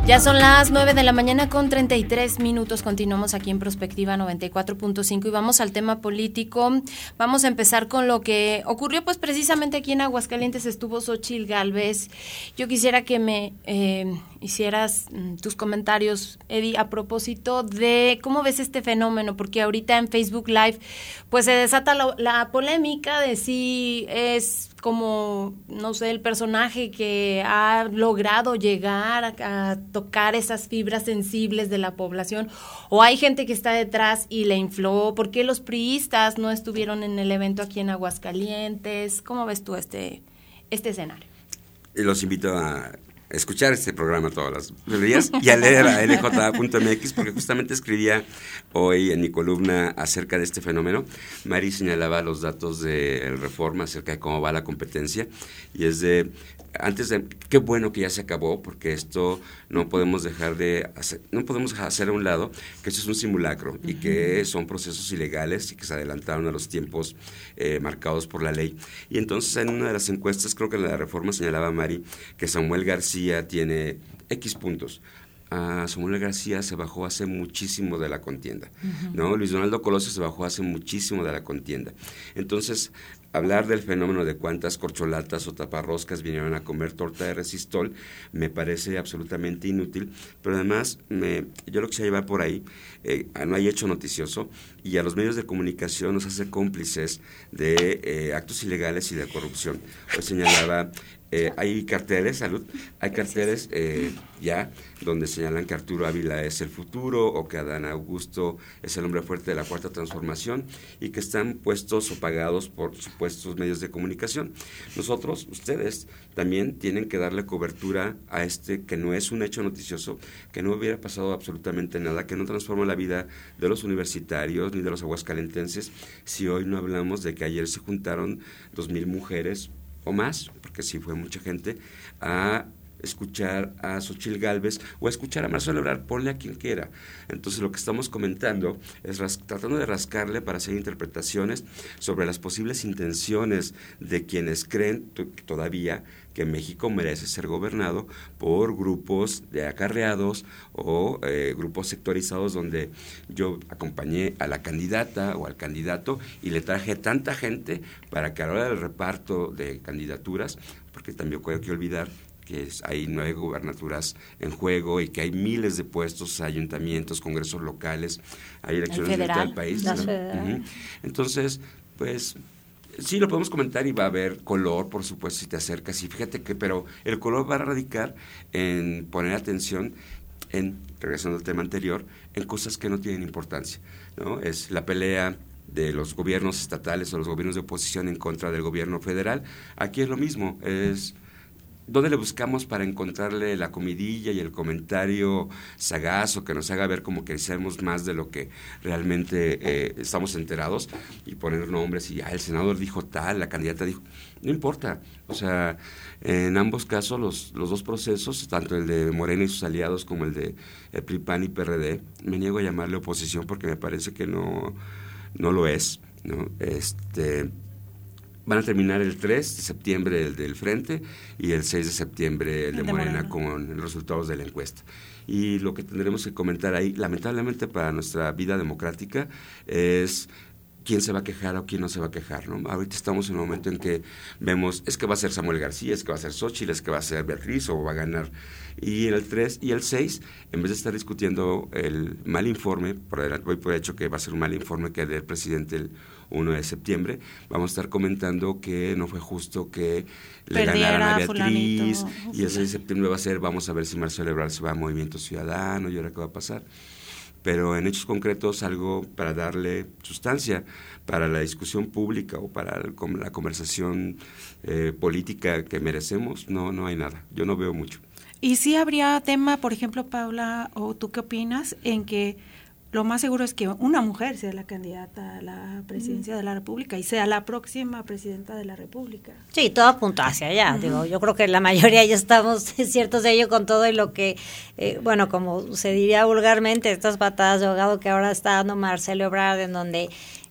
Ya son las 9 de la mañana con 33 minutos. Continuamos aquí en Prospectiva 94.5 y vamos al tema político. Vamos a empezar con lo que ocurrió pues precisamente aquí en Aguascalientes estuvo Xochil Galvez. Yo quisiera que me eh, hicieras mm, tus comentarios, Eddie, a propósito de cómo ves este fenómeno, porque ahorita en Facebook Live pues se desata la, la polémica de si es como, no sé, el personaje que ha logrado llegar a, tocar esas fibras sensibles de la población, o hay gente que está detrás y le infló, ¿por qué los priistas no estuvieron en el evento aquí en Aguascalientes? ¿Cómo ves tú este, este escenario? Los invito a escuchar este programa todas las días y a leer a lj.mx porque justamente escribía hoy en mi columna acerca de este fenómeno. Mari señalaba los datos de Reforma acerca de cómo va la competencia y es de antes de qué bueno que ya se acabó porque esto no podemos dejar de hacer, no podemos hacer a un lado que esto es un simulacro y que son procesos ilegales y que se adelantaron a los tiempos eh, marcados por la ley y entonces en una de las encuestas creo que en la reforma señalaba Mari que Samuel García tiene X puntos Samuel García se bajó hace muchísimo de la contienda, ¿no? Luis Donaldo Colosio se bajó hace muchísimo de la contienda. Entonces, hablar del fenómeno de cuántas corcholatas o taparroscas vinieron a comer torta de resistol me parece absolutamente inútil, pero además me, yo lo que se lleva por ahí, eh, no hay hecho noticioso y a los medios de comunicación nos hace cómplices de eh, actos ilegales y de corrupción. Hoy señalaba eh, hay carteles, salud, hay carteles eh, ya donde señalan que Arturo Ávila es el futuro o que Adán Augusto es el hombre fuerte de la cuarta transformación y que están puestos o pagados por supuestos medios de comunicación. Nosotros, ustedes, también tienen que darle cobertura a este que no es un hecho noticioso, que no hubiera pasado absolutamente nada, que no transforma la vida de los universitarios ni de los aguascalentenses si hoy no hablamos de que ayer se juntaron dos mil mujeres o más, porque sí fue mucha gente, a escuchar a Xochil Galvez o escuchar a Marcelo Ebrard, ponle a quien quiera. Entonces lo que estamos comentando es tratando de rascarle para hacer interpretaciones sobre las posibles intenciones de quienes creen todavía que México merece ser gobernado por grupos de acarreados o eh, grupos sectorizados donde yo acompañé a la candidata o al candidato y le traje tanta gente para que a la hora del reparto de candidaturas, porque también hay que olvidar que hay nueve gubernaturas en juego y que hay miles de puestos, ayuntamientos, congresos locales, hay elecciones en todo el país. Entonces, pues sí lo podemos comentar y va a haber color, por supuesto, si te acercas. Y fíjate que, pero el color va a radicar en poner atención en, regresando al tema anterior, en cosas que no tienen importancia. ¿no? Es la pelea de los gobiernos estatales o los gobiernos de oposición en contra del gobierno federal. Aquí es lo mismo, es ¿Dónde le buscamos para encontrarle la comidilla y el comentario sagaz o que nos haga ver como que seamos más de lo que realmente eh, estamos enterados y poner nombres y ah, el senador dijo tal, la candidata dijo, no importa, o sea, en ambos casos los, los dos procesos, tanto el de Morena y sus aliados como el de el PRI, PAN y PRD, me niego a llamarle oposición porque me parece que no, no lo es, ¿no? Este, Van a terminar el 3 de septiembre el del Frente y el 6 de septiembre el de, Morena, con los resultados de la encuesta. Y lo que tendremos que comentar ahí, lamentablemente para nuestra vida democrática, es quién se va a quejar o quién no se va a quejar. ¿no? Ahorita estamos en un momento en que vemos, es que va a ser Samuel García, es que va a ser Xochitl, es que va a ser Beatriz o va a ganar. Y en el 3 y el 6, en vez de estar discutiendo el mal informe, por, voy por hecho que va a ser un mal informe que dé el presidente el 1 de septiembre, vamos a estar comentando que no fue justo que le ganaran a Beatriz y el 6 de septiembre va a ser, vamos a ver si Marcelo Ebrard se va a Movimiento Ciudadano y ahora qué va a pasar. Pero en hechos concretos algo para darle sustancia para la discusión pública o para la conversación eh, política que merecemos, no, no hay nada. Yo no veo mucho. Y sí habría tema, por ejemplo, Paula, o tú qué opinas, en que lo más seguro es que una mujer sea la candidata a la presidencia de la República y sea la próxima presidenta de la República. Sí, todo apunta hacia allá. Digo, yo creo que la mayoría ya estamos <laughs> ciertos de ello con todo y lo que, eh, bueno, como se diría vulgarmente, estas patadas de ahogado que ahora está dando Marcelo Ebrard, en donde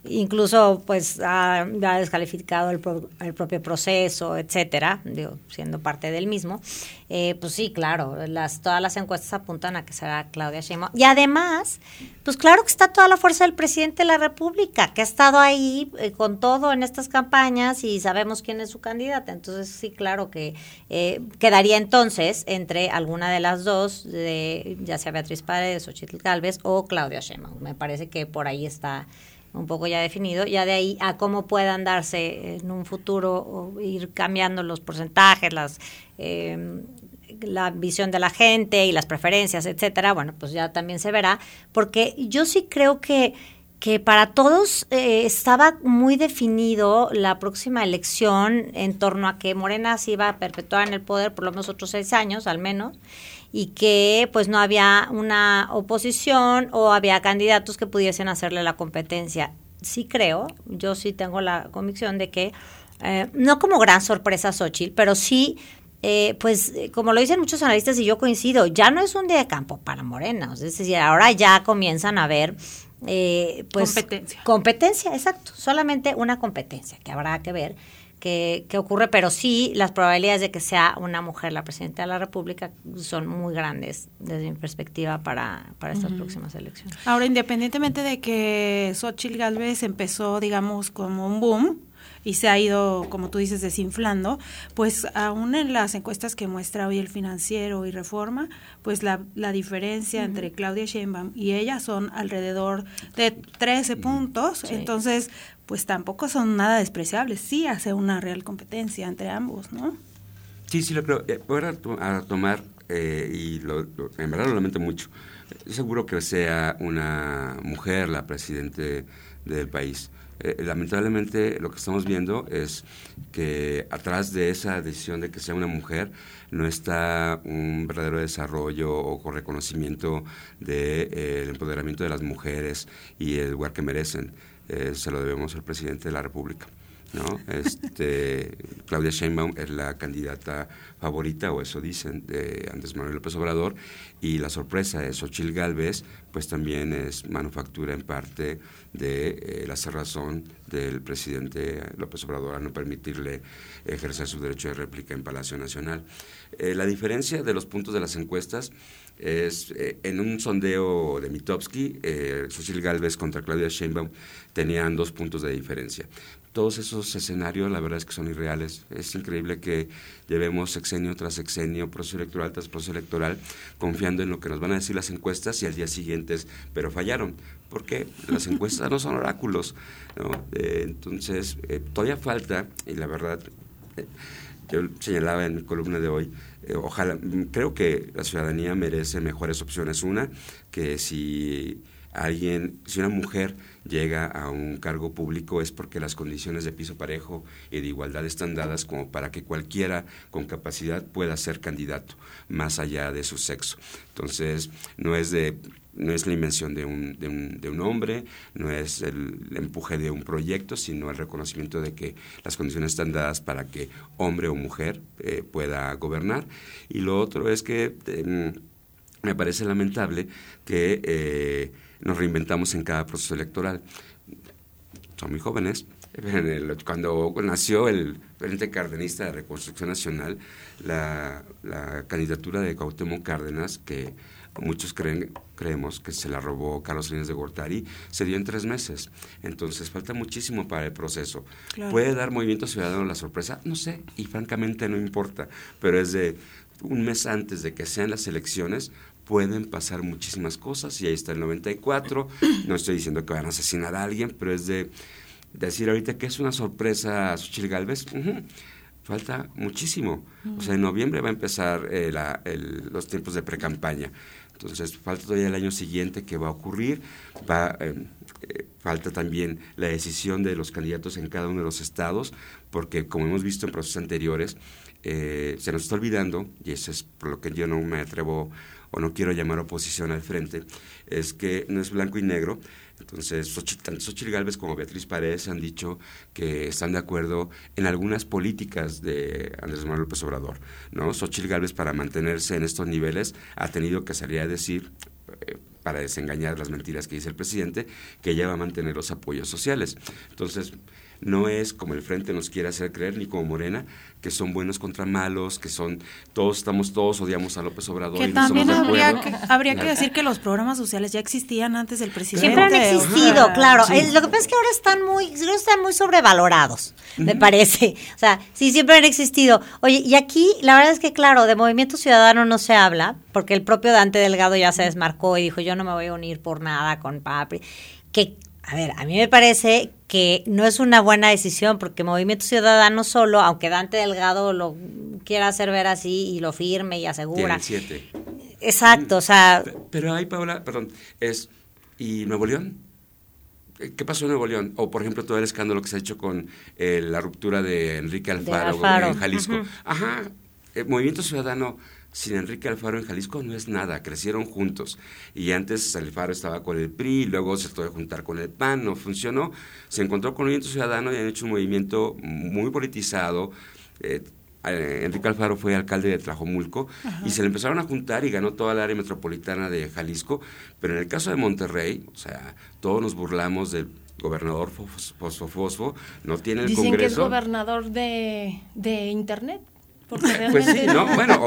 incluso pues ha, descalificado el, el, propio proceso, etcétera, digo, siendo parte del mismo, eh, pues sí, claro, las, todas las encuestas apuntan a que será Claudia Sheinbaum. Y además, pues claro que está toda la fuerza del presidente de la República, que ha estado ahí eh, con todo en estas campañas y sabemos quién es su candidata. Entonces sí, claro que eh, quedaría entonces entre alguna de las dos, de, ya sea Beatriz Paredes o Chitley Galvez o Claudia Sheinbaum. Me parece que por ahí está un poco ya definido, ya de ahí a cómo puedan darse en un futuro o ir cambiando los porcentajes, las eh, la visión de la gente y las preferencias, etcétera, bueno, pues ya también se verá, porque yo sí creo que que para todos eh, estaba muy definido la próxima elección en torno a que Morena se iba a perpetuar en el poder por lo menos otros seis años, al menos, y que pues no había una oposición o había candidatos que pudiesen hacerle la competencia. Sí creo, yo sí tengo la convicción de que, eh, no como gran sorpresa Xochitl, pero sí eh, pues como lo dicen muchos analistas y yo coincido, ya no es un día de campo para Morena, es decir, ahora ya comienzan a ver eh, pues competencia. Competencia, exacto, solamente una competencia que habrá que ver qué, ocurre, pero sí las probabilidades de que sea una mujer la presidenta de la República son muy grandes desde mi perspectiva para, para estas próximas elecciones. Ahora, independientemente de que Xochitl Galvez empezó, digamos, como un boom, y se ha ido, como tú dices, desinflando, pues aún en las encuestas que muestra hoy el financiero y reforma, pues la, la diferencia entre Claudia Sheinbaum y ella son alrededor de 13 puntos, entonces pues tampoco son nada despreciables, sí hace una real competencia entre ambos, ¿no? Sí, sí lo creo. Eh, voy a, tomar, eh, y lo, en verdad lo lamento mucho, seguro que sea una mujer la presidente del país. Eh, lamentablemente lo que estamos viendo es que atrás de esa decisión de que sea una mujer no está un verdadero desarrollo o reconocimiento del de, empoderamiento de las mujeres y el lugar que merecen. Se lo debemos al presidente de la República. ¿no? Este, <laughs> Claudia Sheinbaum es la candidata favorita, o eso dicen, de Andrés Manuel López Obrador, y la sorpresa de Xochil Gálvez, pues también es manufactura en parte de eh, la cerrazón del presidente López Obrador a no permitirle ejercer su derecho de réplica en Palacio Nacional. Eh, la diferencia de los puntos de las encuestas es eh, en un sondeo de Mitowski, eh, Xochitl Galvez contra Claudia Sheinbaum tenían dos puntos de diferencia todos esos escenarios la verdad es que son irreales. Es increíble que llevemos sexenio tras sexenio, proceso electoral tras proceso electoral, confiando en lo que nos van a decir las encuestas y al día siguiente pero fallaron. Porque las encuestas no son oráculos. Eh, entonces, eh, todavía falta, y la verdad, eh, yo señalaba en mi columna de hoy, ojalá, creo que la ciudadanía merece mejores opciones. Una, que si alguien, si una mujer llega a un cargo público es porque las condiciones de piso parejo y de igualdad están dadas como para que cualquiera con capacidad pueda ser candidato, más allá de su sexo. Entonces, no es de no es la invención de un, de un, de un hombre, no es el, empuje de un proyecto, sino el reconocimiento de que las condiciones están dadas para que hombre o mujer eh, pueda gobernar. Y lo otro es que em, me parece lamentable que eh, nos reinventamos en cada proceso electoral. Son muy jóvenes. Cuando nació el Frente Cardenista de Reconstrucción Nacional, la, candidatura de Cuauhtémoc Cárdenas, que muchos creen, creemos que se la robó Carlos Salinas de Gortari, se dio en tres meses. Entonces falta muchísimo para el proceso. ¿Puede dar Movimiento Ciudadano la sorpresa? No sé, y francamente no importa, pero es de un mes antes de que sean las elecciones, pueden pasar muchísimas cosas y ahí está el 94. No estoy diciendo que van a asesinar a alguien, pero es de decir ahorita que es una sorpresa a Xochitl Galvez. Falta muchísimo. O sea, en noviembre va a empezar eh, los tiempos de pre-campaña. Entonces, falta todavía el año siguiente que va a ocurrir. Va, eh, eh, falta también la decisión de los candidatos en cada uno de los estados, porque como hemos visto en procesos anteriores, se nos está olvidando, y eso es por lo que yo no me atrevo o no quiero llamar oposición al frente, es que no es blanco y negro. Entonces, tanto Xochitl Gálvez como Beatriz Paredes han dicho que están de acuerdo en algunas políticas de Andrés Manuel López Obrador. ¿no? Xochitl Gálvez, para mantenerse en estos niveles, ha tenido que salir a decir, eh, para desengañar las mentiras que dice el presidente, que ella va a mantener los apoyos sociales. Entonces, no es como el Frente nos quiere hacer creer, ni como Morena, que son buenos contra malos, que son, todos estamos, todos odiamos a López Obrador. Que también habría, que, habría que decir que los programas sociales ya existían antes del presidente. Siempre han existido, claro. lo que pasa es que ahora están muy, están muy sobrevalorados, me parece. O sea, sí, siempre han existido. Oye, y aquí la verdad es que, claro, de Movimiento Ciudadano no se habla, porque el propio Dante Delgado ya se desmarcó y dijo, yo no me voy a unir por nada con Papri. Que a ver, a mí me parece que no es una buena decisión porque Movimiento Ciudadano solo, aunque Dante Delgado lo quiera hacer ver así y lo firme y asegura. siete. Exacto, o sea. Pero ahí, Paula, perdón, es. ¿Y Nuevo León? ¿Qué pasó en Nuevo León? O, por ejemplo, todo el escándalo que se ha hecho con eh, la ruptura de Enrique Alfaro, en Jalisco. Ajá, eh, Movimiento Ciudadano sin Enrique Alfaro en Jalisco no es nada, crecieron juntos. Y antes Alfaro estaba con el PRI, luego se tuvo que juntar con el PAN, no funcionó. Se encontró con el Movimiento Ciudadano y han hecho un movimiento muy politizado. Eh, eh, Enrique Alfaro fue alcalde de Tlajomulco y se le empezaron a juntar y ganó toda el área metropolitana de Jalisco. Pero en el caso de Monterrey, o sea, todos nos burlamos del gobernador Fosfo Fosfo, no tiene el Dicen Congreso. que es gobernador de, de Internet. Porque pues sí, ¿no? Bueno,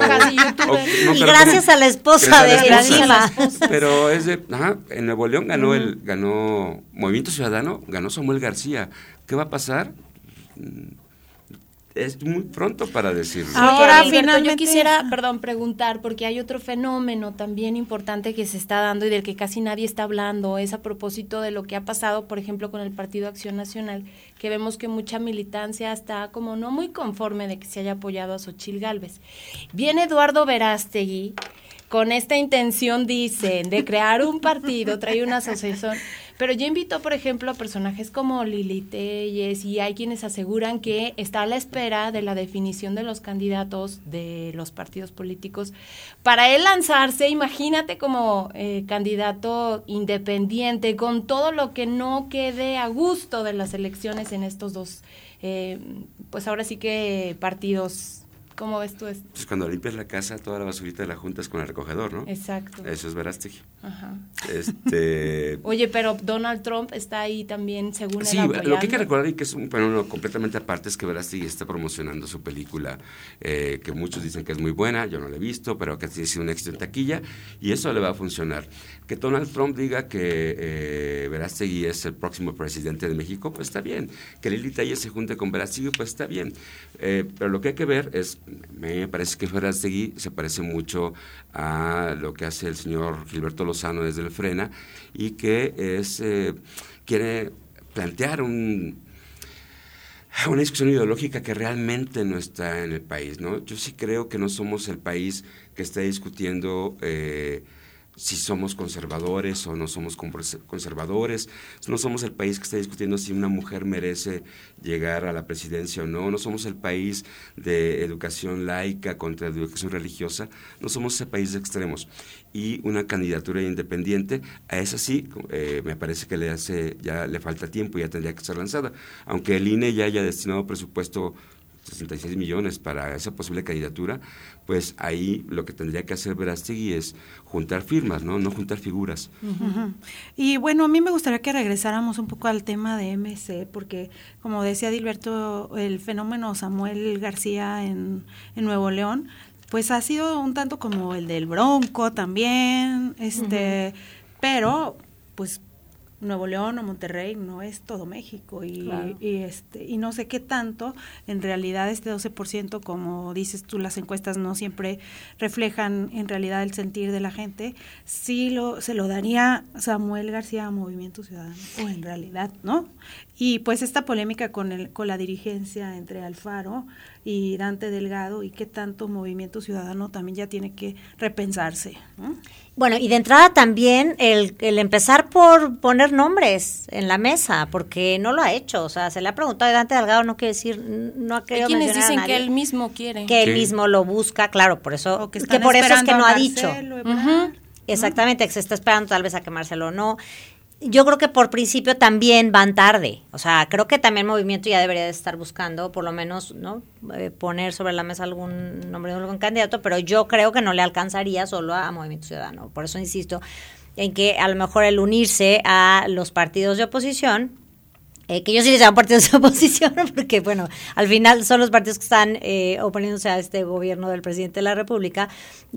y gracias a la esposa de encima. Pero es de, ajá, en Nuevo León ganó el, ganó Movimiento Ciudadano, ganó Samuel García. ¿Qué va a pasar? Es muy pronto para decirlo. Ahora, finalmente, yo quisiera, perdón, preguntar, porque hay otro fenómeno también importante que se está dando y del que casi nadie está hablando, es a propósito de lo que ha pasado, por ejemplo, con el Partido Acción Nacional, que vemos que mucha militancia está como no muy conforme de que se haya apoyado a Xochil Gálvez. Viene Eduardo Verástegui con esta intención, dicen, de crear un partido, trae una asociación pero yo invito, por ejemplo, a personajes como Lili Telles y hay quienes aseguran que está a la espera de la definición de los candidatos de los partidos políticos. Para él lanzarse, imagínate como eh, candidato independiente, con todo lo que no quede a gusto de las elecciones en estos dos, eh, pues ahora sí que partidos ¿Cómo ves tú esto? Pues cuando limpias la casa, toda la basurita la juntas con el recogedor, ¿no? Exacto. Eso es Verástegui. Ajá. Este... <laughs> Oye, pero Donald Trump está ahí también, según Sí, lo que hay que recordar y que es un fenómeno completamente aparte es que Verástegui está promocionando su película, eh, que muchos dicen que es muy buena, yo no la he visto, pero que ha sido un éxito en taquilla, y eso le va a funcionar. Que Donald Trump diga que eh, Verástegui es el próximo presidente de México, pues está bien. Que Lili Talle se junte con Verástegui, pues está bien. Eh, pero lo que hay que ver es me parece que Ferastegui se parece mucho a lo que hace el señor Gilberto Lozano desde el Frena y que es eh, quiere plantear un, una discusión ideológica que realmente no está en el país. ¿no? Yo sí creo que no somos el país que está discutiendo eh, si somos conservadores o no somos conservadores, no somos el país que está discutiendo si una mujer merece llegar a la presidencia o no, no somos el país de educación laica contra educación religiosa, no somos ese país de extremos. Y una candidatura independiente, a esa sí, eh, me parece que le hace, ya le falta tiempo y ya tendría que ser lanzada, aunque el INE ya haya destinado presupuesto 66 millones para esa posible candidatura, pues ahí lo que tendría que hacer Verástegui es juntar firmas, ¿no? No juntar figuras. Y bueno, a mí me gustaría que regresáramos un poco al tema de MC, porque como decía Dilberto, el fenómeno Samuel García en, en Nuevo León, pues ha sido un tanto como el del Bronco también, este, pero pues Nuevo León o Monterrey no es todo México y, este y no sé qué tanto en realidad este 12% como dices tú las encuestas no siempre reflejan en realidad el sentir de la gente sí lo se lo daría Samuel García a Movimiento Ciudadano o en realidad no y pues esta polémica con el con la dirigencia entre Alfaro y Dante Delgado y qué tanto Movimiento Ciudadano también ya tiene que repensarse bueno, y de entrada también el, el, empezar por poner nombres en la mesa, porque no lo ha hecho. O sea, se le ha preguntado a Dante Delgado, no quiere decir, no ha querido Hay quienes dicen que él mismo quiere. Que él mismo lo busca, claro, por eso, que, por eso es que no ha dicho. Exactamente, que se está esperando tal vez a que Marcelo no yo creo que por principio también van tarde. O sea, creo que también movimiento ya debería de estar buscando, por lo menos, ¿no? Eh, poner sobre la mesa algún nombre de algún candidato, pero yo creo que no le alcanzaría solo a, Movimiento Ciudadano. Por eso insisto en que a lo mejor el unirse a los partidos de oposición eh, que yo sí les llamo partidos de <laughs> oposición, porque bueno, al final son los partidos que están eh, oponiéndose a este gobierno del presidente de la República.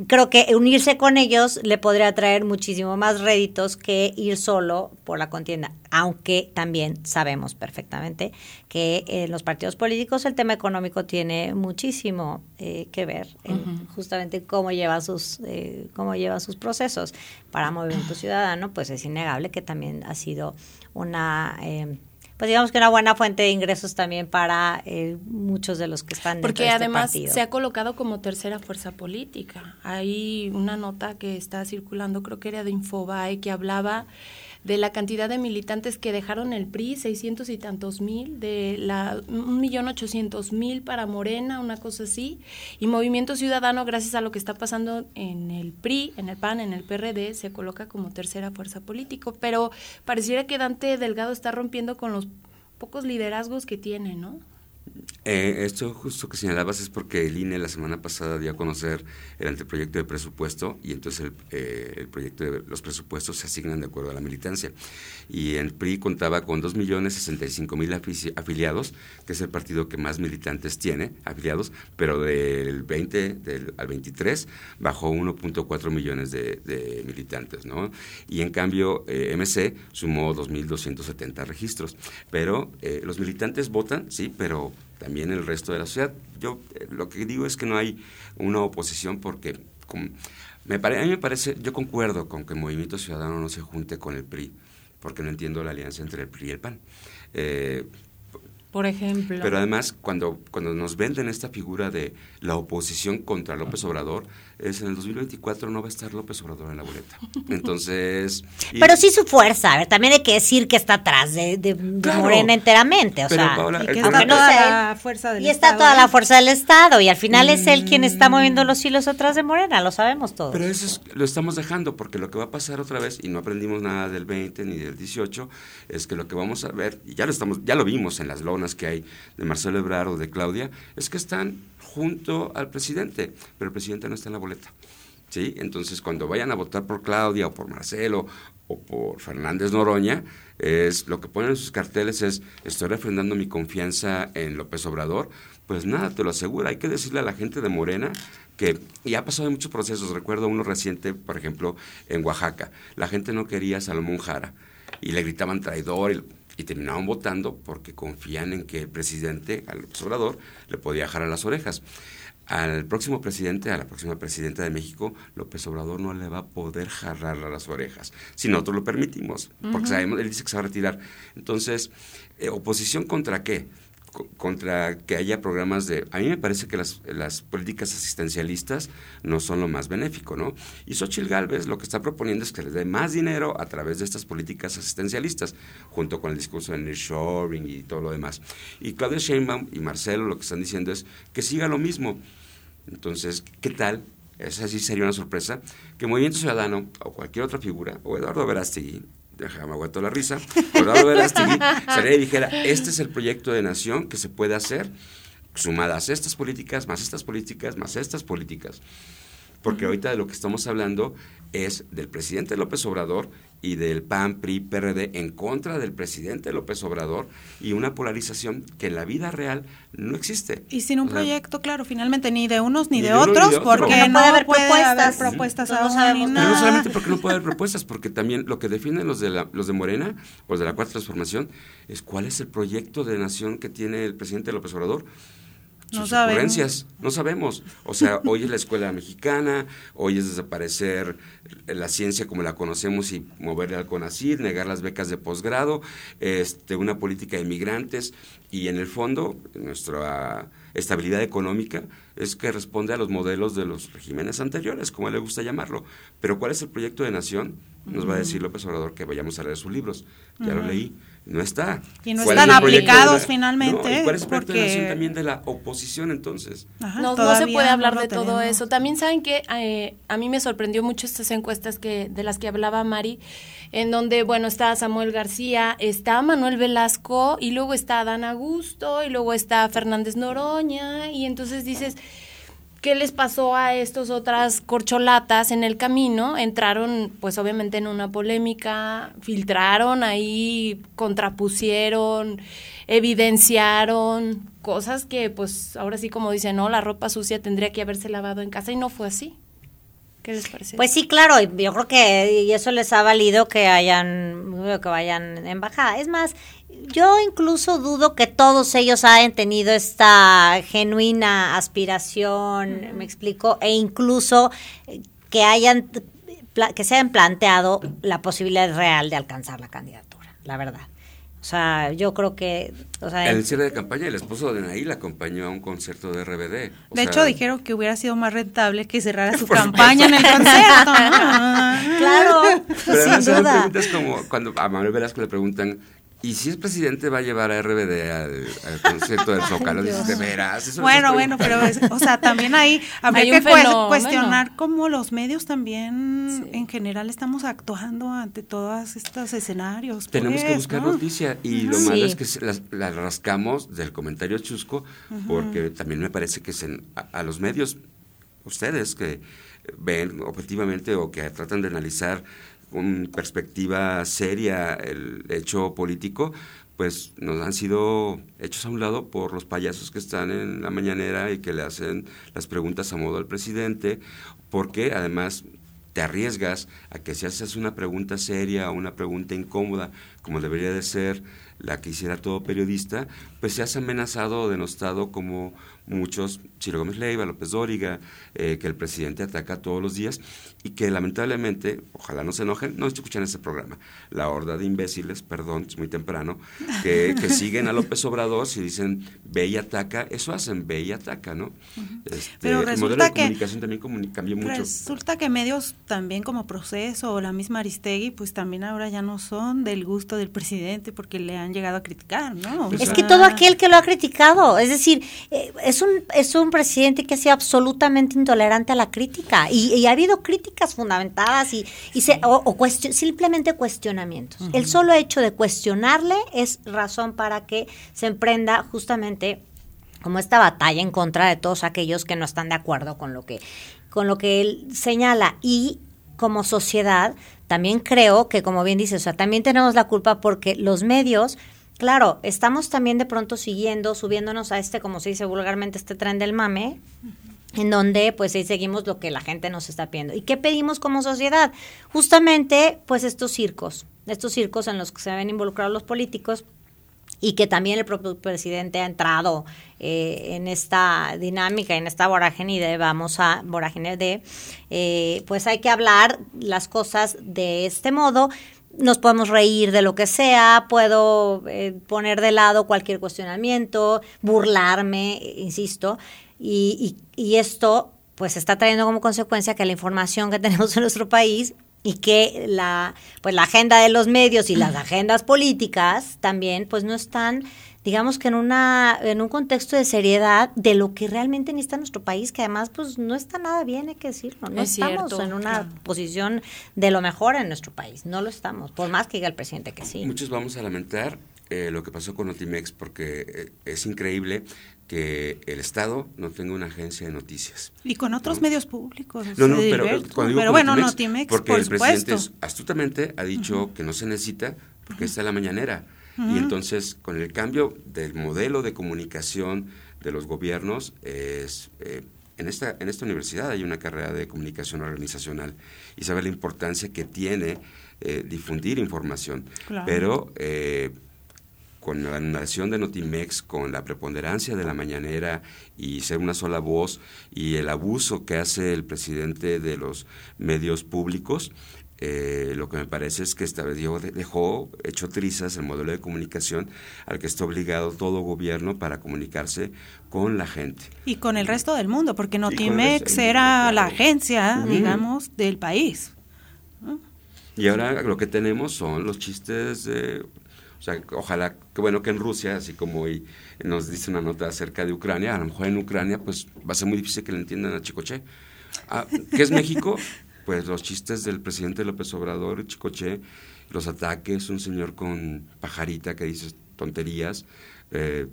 Creo que unirse con ellos le podría traer muchísimo más réditos que ir solo por la contienda, aunque también sabemos perfectamente que en los partidos políticos el tema económico tiene muchísimo eh, que ver en justamente cómo lleva sus cómo lleva sus procesos. Para Movimiento Ciudadano, pues es innegable que también ha sido una pues digamos que una buena fuente de ingresos también para eh, muchos de los que están dentro Porque de este además partido. se ha colocado como tercera fuerza política. Hay una nota que está circulando, creo que era de Infobae, que hablaba de la cantidad de militantes que dejaron el PRI, 600 y tantos mil, de la un millón ochocientos mil para Morena, una cosa así, y Movimiento Ciudadano, gracias a lo que está pasando en el PRI, en el PAN, en el PRD, se coloca como tercera fuerza político, pero pareciera que Dante Delgado está rompiendo con los pocos liderazgos que tiene, ¿no? Eh, esto justo que señalabas es porque el INE la semana pasada dio a conocer el anteproyecto de presupuesto y entonces el, eh, el, proyecto de los presupuestos se asignan de acuerdo a la militancia. Y el PRI contaba con 2.065.000 afiliados, que es el partido que más militantes tiene, afiliados, pero del 20 del, al 23 bajó 1.4 millones de, militantes, ¿no? Y en cambio eh, MC sumó 2.270 registros. Pero los militantes votan, sí, pero también el resto de la sociedad. Yo eh, lo que digo es que no hay una oposición porque me a mí me parece, yo concuerdo con que el Movimiento Ciudadano no se junte con el PRI, porque no entiendo la alianza entre el PRI y el PAN. Eh, por ejemplo. Pero además, cuando, cuando nos venden esta figura de la oposición contra López Obrador, es en el 2024 no va a estar López Obrador en la boleta. <laughs> Entonces... Pero sí su fuerza, a ver, también hay que decir que está atrás de, Morena enteramente, o sea, y está toda la fuerza del Y está toda la fuerza del Estado, y al final es él quien está moviendo los hilos atrás de Morena, lo sabemos todos. Pero eso lo estamos dejando, porque lo que va a pasar otra vez, y no aprendimos nada del 20 ni del 18, es que lo que vamos a ver, y ya lo, estamos, ya lo vimos en las lonas que hay de Marcelo Ebrard o de Claudia, es que están junto al presidente, pero el presidente no está en la boleta. ¿sí? Entonces, cuando vayan a votar por Claudia o por Marcelo o por Fernández Noroña, es lo que ponen en sus carteles es estoy refrendando mi confianza en López Obrador, pues nada, te lo aseguro, hay que decirle a la gente de Morena que ya ha pasado en muchos procesos, recuerdo uno reciente, por ejemplo, en Oaxaca, la gente no quería a Salomón Jara y le gritaban traidor y y terminaban votando porque confían en que el presidente, al Obrador, le podía jalar las orejas. Al próximo presidente, a la próxima presidenta de México, López Obrador no le va a poder jalar las orejas, si nosotros lo permitimos, porque sabemos, él dice que se va a retirar. Entonces, eh, ¿oposición contra qué? Contra que haya programas de... A mí me parece que las, las, políticas asistencialistas no son lo más benéfico, ¿no? Y Xochitl Galvez lo que está proponiendo es que le dé más dinero a través de estas políticas asistencialistas, junto con el discurso de nearshoring y todo lo demás. Y Claudia Sheinbaum y Marcelo lo que están diciendo es que siga lo mismo. Entonces, ¿qué tal? Esa sí sería una sorpresa, que Movimiento Ciudadano o cualquier otra figura, o Eduardo Verástegui, me aguanto la risa, Eduardo Verástegui salía y dijera, este es el proyecto de nación que se puede hacer sumadas estas políticas, más estas políticas, más estas políticas. Porque ahorita de lo que estamos hablando es del presidente López Obrador y del PAN, PRI, PRD en contra del presidente López Obrador y una polarización que en la vida real no existe. Y sin un proyecto, claro, finalmente ni de unos ni, de, otros, porque no, puede haber propuestas. propuestas no, no solamente porque no puede <laughs> haber propuestas, porque también lo que defienden los de, la, los de Morena, los de la Cuarta Transformación, es cuál es el proyecto de nación que tiene el presidente López Obrador sus no ocurrencias. No sabemos. O sea, hoy es la escuela mexicana, hoy es desaparecer la ciencia como la conocemos y moverle al CONACYT, negar las becas de posgrado, este, una política de migrantes y en el fondo nuestra estabilidad económica es que responde a los modelos de los regímenes anteriores, como le gusta llamarlo. Pero ¿cuál es el proyecto de nación? Nos va a decir López Obrador que vayamos a leer sus libros. Ya lo leí no está. Y no están aplicados finalmente. ¿Cuál es el proyecto de también de la oposición entonces? no, no, se puede hablar de todo eso. También saben que eh, a mí me sorprendió mucho estas encuestas que de las que hablaba Mari, en donde, bueno, está Samuel García, está Manuel Velasco, y luego está Dan Augusto, y luego está Fernández Noroña, y entonces dices qué les pasó a estos otras corcholatas en el camino. Entraron, pues obviamente, en una polémica, filtraron ahí, contrapusieron, evidenciaron cosas que, pues, ahora sí, como dicen, no, la ropa sucia tendría que haberse lavado en casa y no fue así. ¿Qué les parece? Pues sí, claro, yo creo que y eso les ha valido que hayan que vayan en embajada. Es más, yo incluso dudo que todos ellos hayan tenido esta genuina aspiración, me explico, e incluso que hayan que se hayan planteado la posibilidad real de alcanzar la candidatura, la verdad. O sea, yo creo que... O sea, el cierre de campaña, el esposo de Naí la acompañó a un concierto de RBD. de hecho, dijeron que hubiera sido más rentable que cerrara su <laughs> campaña en el concierto. <laughs> claro, sin duda. Es como cuando a Manuel Velasco le preguntan y si es presidente va a llevar a RBD al, concierto del <laughs> Zócalo, dices, de veras. bueno, bueno, pero, o sea, también ahí <laughs> habría que cuestionar cómo los medios también en general estamos actuando ante todos estos escenarios. Tenemos que pues, buscar noticia y lo malo es que la, rascamos del comentario chusco porque también me parece que a los medios, ustedes que ven objetivamente o que tratan de analizar con perspectiva seria el hecho político, pues nos han sido hechos a un lado por los payasos que están en la mañanera y que le hacen las preguntas a modo al presidente, porque además te arriesgas a que si haces una pregunta seria o una pregunta incómoda, como debería de ser la que hiciera todo periodista, pues se hace amenazado o denostado como muchos, Chiro Gómez Leiva, López Dóriga, eh, que el presidente ataca todos los días y que lamentablemente, ojalá no se enojen, no escuchan ese programa, la horda de imbéciles, perdón, es muy temprano, que, <laughs> siguen a López Obrador y dicen ve y ataca, eso hacen, ve y ataca, ¿no? Este, Pero resulta el modelo de comunicación también cambió mucho. Resulta que medios también como Proceso o la misma Aristegui, pues también ahora ya no son del gusto del presidente porque le han llegado a criticar, ¿no? es que todo aquel que lo ha criticado, es decir, eh, es un, es un presidente que ha sido absolutamente intolerante a la crítica y, ha habido críticas fundamentadas y, y se, o, simplemente cuestionamientos. El solo hecho de cuestionarle es razón para que se emprenda justamente como esta batalla en contra de todos aquellos que no están de acuerdo con lo que con lo que él señala. Y como sociedad también creo que como bien dice, o sea, también tenemos la culpa porque los medios Claro, estamos también de pronto siguiendo, subiéndonos a este, como se dice vulgarmente, este tren del mame, en donde pues ahí seguimos lo que la gente nos está pidiendo. ¿Y qué pedimos como sociedad? Justamente pues estos circos, estos circos en los que se ven involucrados los políticos y que también el propio presidente ha entrado eh, en esta dinámica, en esta vorágine de vamos a vorágine de, eh, pues hay que hablar las cosas de este modo, nos podemos reír de lo que sea, puedo eh, poner de lado cualquier cuestionamiento, burlarme, insisto, y, y, esto pues está trayendo como consecuencia que la información que <laughs> tenemos en nuestro país y que la pues la agenda de los medios y las <clears throat> agendas políticas también pues no están digamos que en una en un contexto de seriedad de lo que realmente necesita nuestro país, que además pues no está nada bien, hay que decirlo, no estamos en una posición de lo mejor en nuestro país, no lo estamos, por más que diga el presidente que sí. Muchos vamos a lamentar eh, lo que pasó con Notimex porque eh, es increíble que el Estado no tenga una agencia de noticias. Y con otros medios públicos. No, no, pero, bueno, Notimex, porque el presidente astutamente ha dicho que no se necesita porque está la mañanera. Y entonces, con el cambio del modelo de comunicación de los gobiernos, es, eh, en, esta, en esta universidad hay una carrera de comunicación organizacional y sabe la importancia que tiene eh, difundir información. Pero eh, con la nación de Notimex, con la preponderancia de la mañanera y ser una sola voz y el abuso que hace el presidente de los medios públicos, eh, lo que me parece es que esta vez dejó hecho trizas el modelo de comunicación al que está obligado todo gobierno para comunicarse con la gente. Y con el resto del mundo, porque Notimex era la agencia, digamos, del país. Y ahora lo que tenemos son los chistes de... O sea, ojalá, que bueno que en Rusia, así como hoy nos dice una nota acerca de Ucrania, a lo mejor en Ucrania pues va a ser muy difícil que le entiendan a Chicoche. Ah, ¿Qué es México? <laughs> pues los chistes del presidente López Obrador, Chicoche, los ataques, un señor con pajarita que dice tonterías, eh,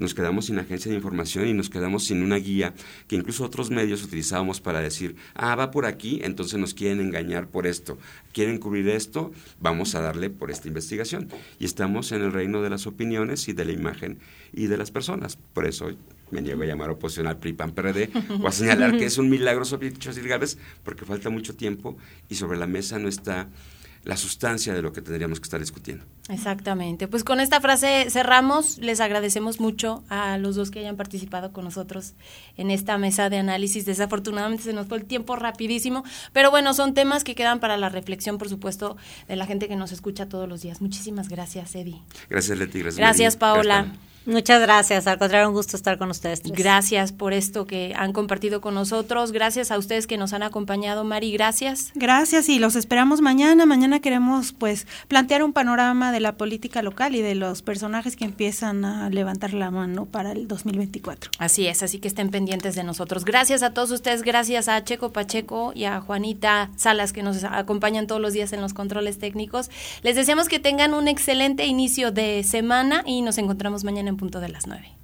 nos quedamos sin agencia de información y nos quedamos sin una guía que incluso otros medios utilizábamos para decir, ah, va por aquí, entonces nos quieren engañar por esto, quieren cubrir esto, vamos a darle por esta investigación. Y estamos en el reino de las opiniones y de la imagen y de las personas. Por eso me niego a llamar oposición al PRI, PAN, PRD, o a señalar que es un milagro sobre dichos ilegales, porque falta mucho tiempo y sobre la mesa no está la sustancia de lo que tendríamos que estar discutiendo. Exactamente. Pues con esta frase cerramos. Les agradecemos mucho a los dos que hayan participado con nosotros en esta mesa de análisis. Desafortunadamente se nos fue el tiempo rapidísimo, pero bueno, son temas que quedan para la reflexión, por supuesto, de la gente que nos escucha todos los días. Muchísimas gracias, Eddie. Gracias, Leti. Gracias, gracias Paola. Muchas gracias, al contrario, un gusto estar con ustedes. Gracias por esto que han compartido con nosotros, gracias a ustedes que nos han acompañado, Mari, gracias. Gracias y los esperamos mañana. Mañana queremos pues plantear un panorama de la política local y de los personajes que empiezan a levantar la mano para el 2024. Así es, así que estén pendientes de nosotros. Gracias a todos ustedes, gracias a Checo Pacheco y a Juanita Salas que nos acompañan todos los días en los controles técnicos. Les deseamos que tengan un excelente inicio de semana y nos encontramos mañana en punto de las 9.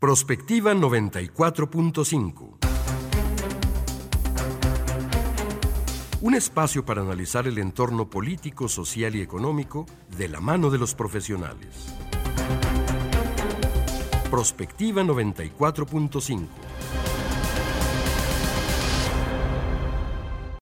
Prospectiva 94.5. Un espacio para analizar el entorno político, social y económico de la mano de los profesionales. Prospectiva 94.5.